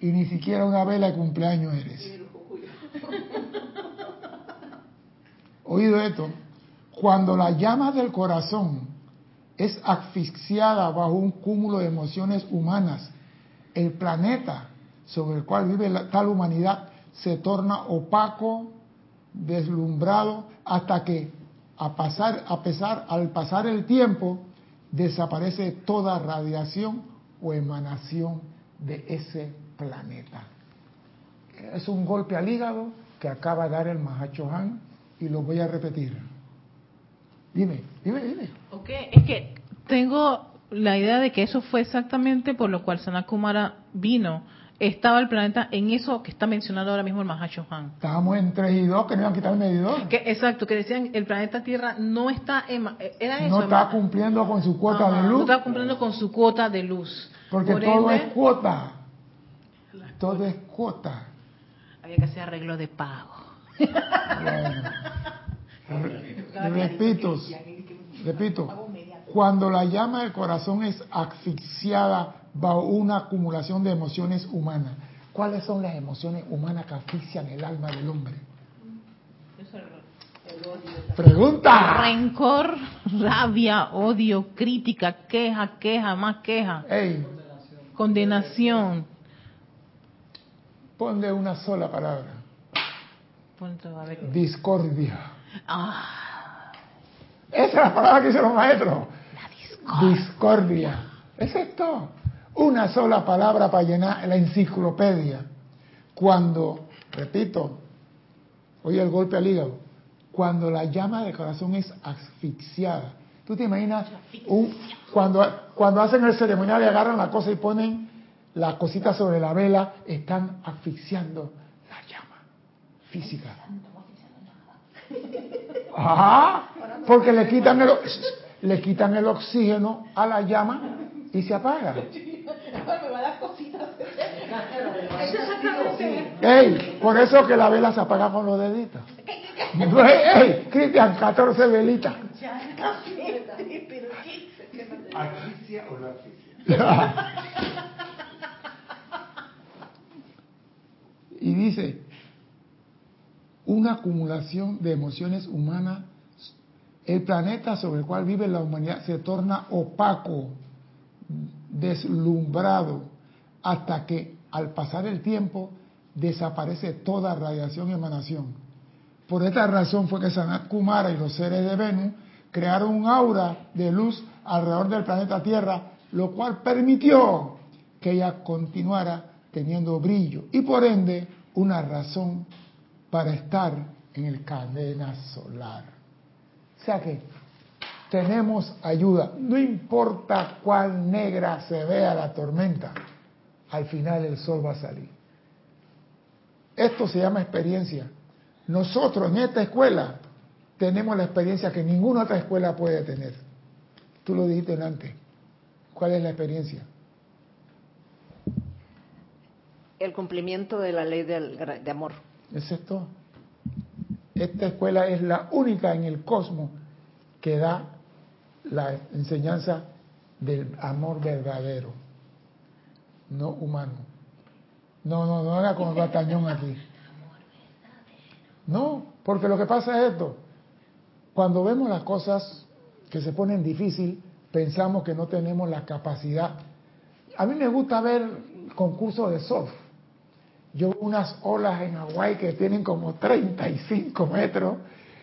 y ni siquiera una vela de cumpleaños eres. Oído esto, cuando la llama del corazón es asfixiada bajo un cúmulo de emociones humanas, el planeta sobre el cual vive la- tal humanidad se torna opaco, deslumbrado, hasta que a pasar, a pesar, al pasar el tiempo desaparece toda radiación o emanación de ese planeta. Es un golpe al hígado que acaba de dar el Mahacho y lo voy a repetir. Dime, dime, dime. Ok, es que tengo la idea de que eso fue exactamente por lo cual Sanat Kumara vino. Estaba el planeta en eso que está mencionando ahora mismo el Mahacho Han. Estábamos en 3 y 2 que no iban a quitar el medidor. Que, exacto, que decían el planeta Tierra no está ema- era eso. No está cumpliendo con su cuota Ajá, de No luz. está cumpliendo con su cuota de luz. Porque Por todo ende, es cuota. Todo es cuota. Había que hacer arreglo de pago. Bueno. repito, repito, cuando la llama del corazón es asfixiada bajo una acumulación de emociones humanas, ¿cuáles son las emociones humanas que asfixian el alma del hombre? Pregunta. Rencor, rabia, odio, crítica, queja, queja, más queja, Ey, condenación. ponle una sola palabra. Discordia. Ah, Esa es la palabra que dicen los maestros. Discordia. Es esto. Una sola palabra para llenar la enciclopedia. Cuando, repito, oye el golpe al hígado, cuando la llama del corazón es asfixiada. ¿Tú te imaginas un, cuando, cuando hacen el ceremonial y agarran la cosa y ponen la cosita sobre la vela, están asfixiando la llama física. Ajá, porque le quitan el, le quitan el oxígeno a la llama y se apaga. Me va a dar cositas. Ey, por eso que la vela se apaga con los deditos. Ey, Cristian, 14 velitas. ¿Asfixia o no asfixia? y dice, una acumulación de emociones humanas, el planeta sobre el cual vive la humanidad se torna opaco, deslumbrado, hasta que al pasar el tiempo desaparece toda radiación y emanación. Por esta razón fue que Sanat Kumara y los seres de Venus crearon un aura de luz alrededor del planeta Tierra, lo cual permitió que ella continuara teniendo brillo y por ende una razón para estar en el cadena solar. O sea que tenemos ayuda, no importa cuál negra se vea la tormenta, al final el sol va a salir. Esto se llama experiencia. Nosotros en esta escuela tenemos la experiencia que ninguna otra escuela puede tener. Tú lo dijiste antes. ¿Cuál es la experiencia? El cumplimiento de la ley del de amor. Es todo. Esta escuela es la única en el cosmos que da la enseñanza del amor verdadero, no humano. No, no, no haga con el batañón aquí. No, porque lo que pasa es esto. Cuando vemos las cosas que se ponen difícil, pensamos que no tenemos la capacidad. A mí me gusta ver concursos de surf. Yo veo unas olas en Hawái que tienen como 35 metros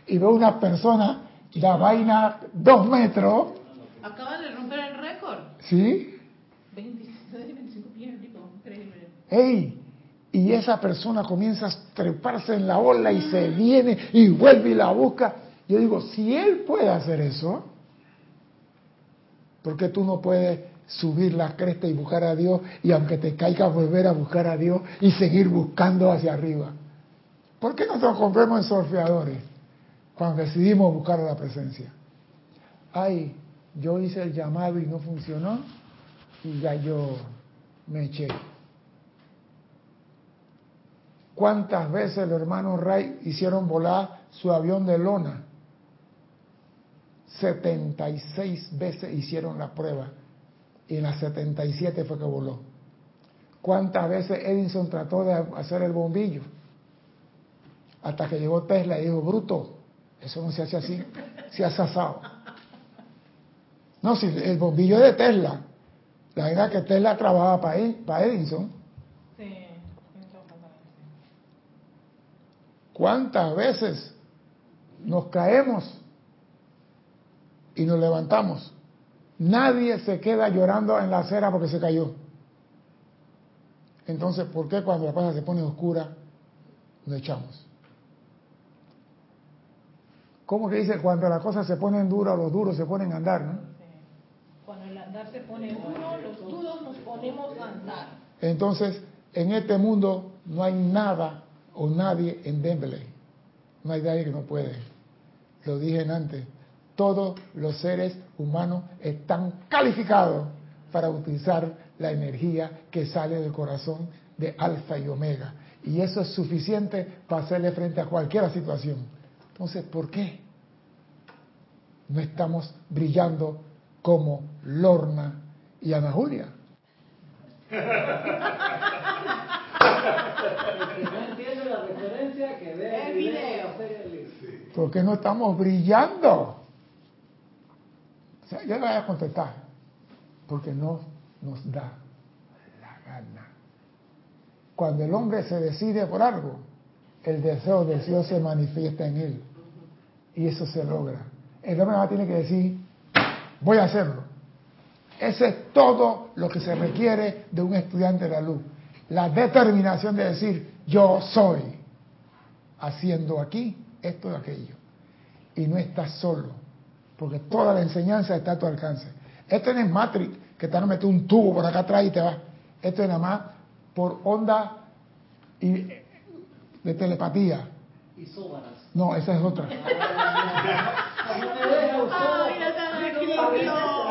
y veo una persona, la vaina, dos metros, Acaban de romper el récord. ¿sí? 26, 25 pies, tipo, increíble. ¡Ey! Y esa persona comienza a treparse en la ola y se viene y vuelve y la busca. Yo digo, si él puede hacer eso, ¿por qué tú no puedes subir la cresta y buscar a Dios y aunque te caiga volver a buscar a Dios y seguir buscando hacia arriba? ¿Por qué no nos convertimos en surfeadores cuando decidimos buscar la presencia? Ay, yo hice el llamado y no funcionó y ya yo me eché. ¿Cuántas veces los hermanos Ray hicieron volar su avión de lona? 76 veces hicieron la prueba y en las 77 fue que voló. ¿Cuántas veces Edison trató de hacer el bombillo? Hasta que llegó Tesla y dijo, bruto, eso no se hace así, se hace asado. No, si el bombillo es de Tesla. La verdad que Tesla trabajaba para, él, para Edison. Sí. ¿Cuántas veces nos caemos y nos levantamos? Nadie se queda llorando en la acera porque se cayó. Entonces, ¿por qué cuando la cosa se pone oscura nos echamos? ¿Cómo que dice cuando las cosas se ponen duras, los duros se ponen a andar, no? Cuando el andar se pone duro, los duros nos ponemos a andar. Entonces, en este mundo no hay nada o nadie en Dembele. No hay nadie que no puede. Lo dije antes. Todos los seres humanos están calificados para utilizar la energía que sale del corazón de Alfa y Omega. Y eso es suficiente para hacerle frente a cualquier situación. Entonces, ¿por qué no estamos brillando como Lorna y Ana Julia? ¿Por qué no estamos brillando? Sea, yo le voy a contestar. Porque no nos da la gana. Cuando el hombre se decide por algo, el deseo de Dios se manifiesta en él. Y eso se logra. El hombre va a tener que decir, voy a hacerlo. Ese es todo lo que se requiere de un estudiante de la luz. La determinación de decir, yo soy haciendo aquí esto y aquello. y no estás solo, porque toda la enseñanza está a tu alcance. Esto no es Matrix, que te a meter un tubo por acá atrás y te va. Esto es nada más por onda y, de telepatía. Y sóbaras. No, esa es otra.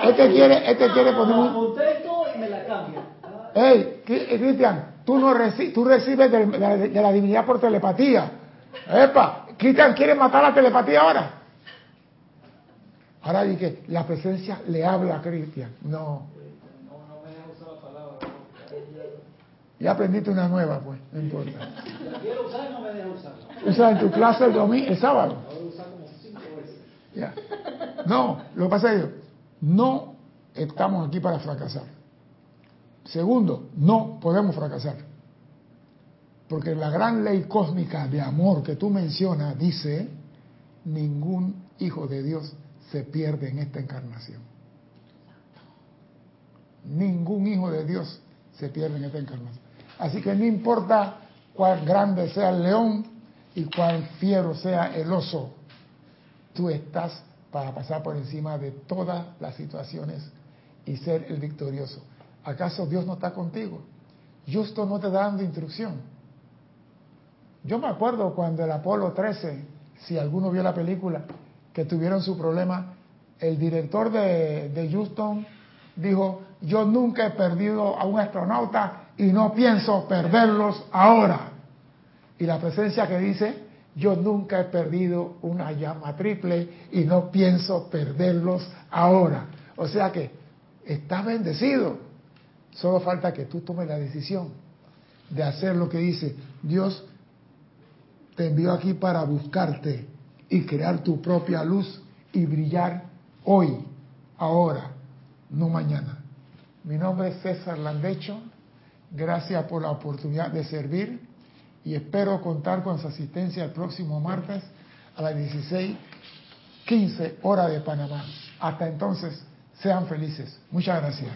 Este quiere, este quiere poner un... Hey, eh, Cristian, tú no reci- tú recibes de, de la- de la divinidad por telepatía. Epa, Cristian quiere matar la telepatía ahora. Ahora dije, la presencia le habla a Cristian. No. Ya aprendiste una nueva, pues, no importa. La quiero usar y no me deja usarla. Usa en tu clase el domingo, el sábado. La voy a usar como cinco veces. Ya. No, lo que pasa es que no estamos aquí para fracasar. Segundo, no podemos fracasar. Porque la gran ley cósmica de amor que tú mencionas dice, ningún hijo de Dios se pierde en esta encarnación. Ningún hijo de Dios se pierde en esta encarnación. Así que no importa cuán grande sea el león y cuán fiero sea el oso, tú estás para pasar por encima de todas las situaciones y ser el victorioso. ¿Acaso Dios no está contigo? Justo no te está dando instrucción. Yo me acuerdo cuando el Apolo 13, si alguno vio la película, que tuvieron su problema, el director de, de Houston dijo, yo nunca he perdido a un astronauta y no pienso perderlos ahora. Y la presencia que dice, yo nunca he perdido una llama triple y no pienso perderlos ahora. O sea que estás bendecido. Solo falta que tú tomes la decisión de hacer lo que dice. Dios te envió aquí para buscarte y crear tu propia luz y brillar hoy, ahora, no mañana. Mi nombre es César Landecho. Gracias por la oportunidad de servir y espero contar con su asistencia el próximo martes a las 16:15 hora de Panamá. Hasta entonces, sean felices. Muchas gracias.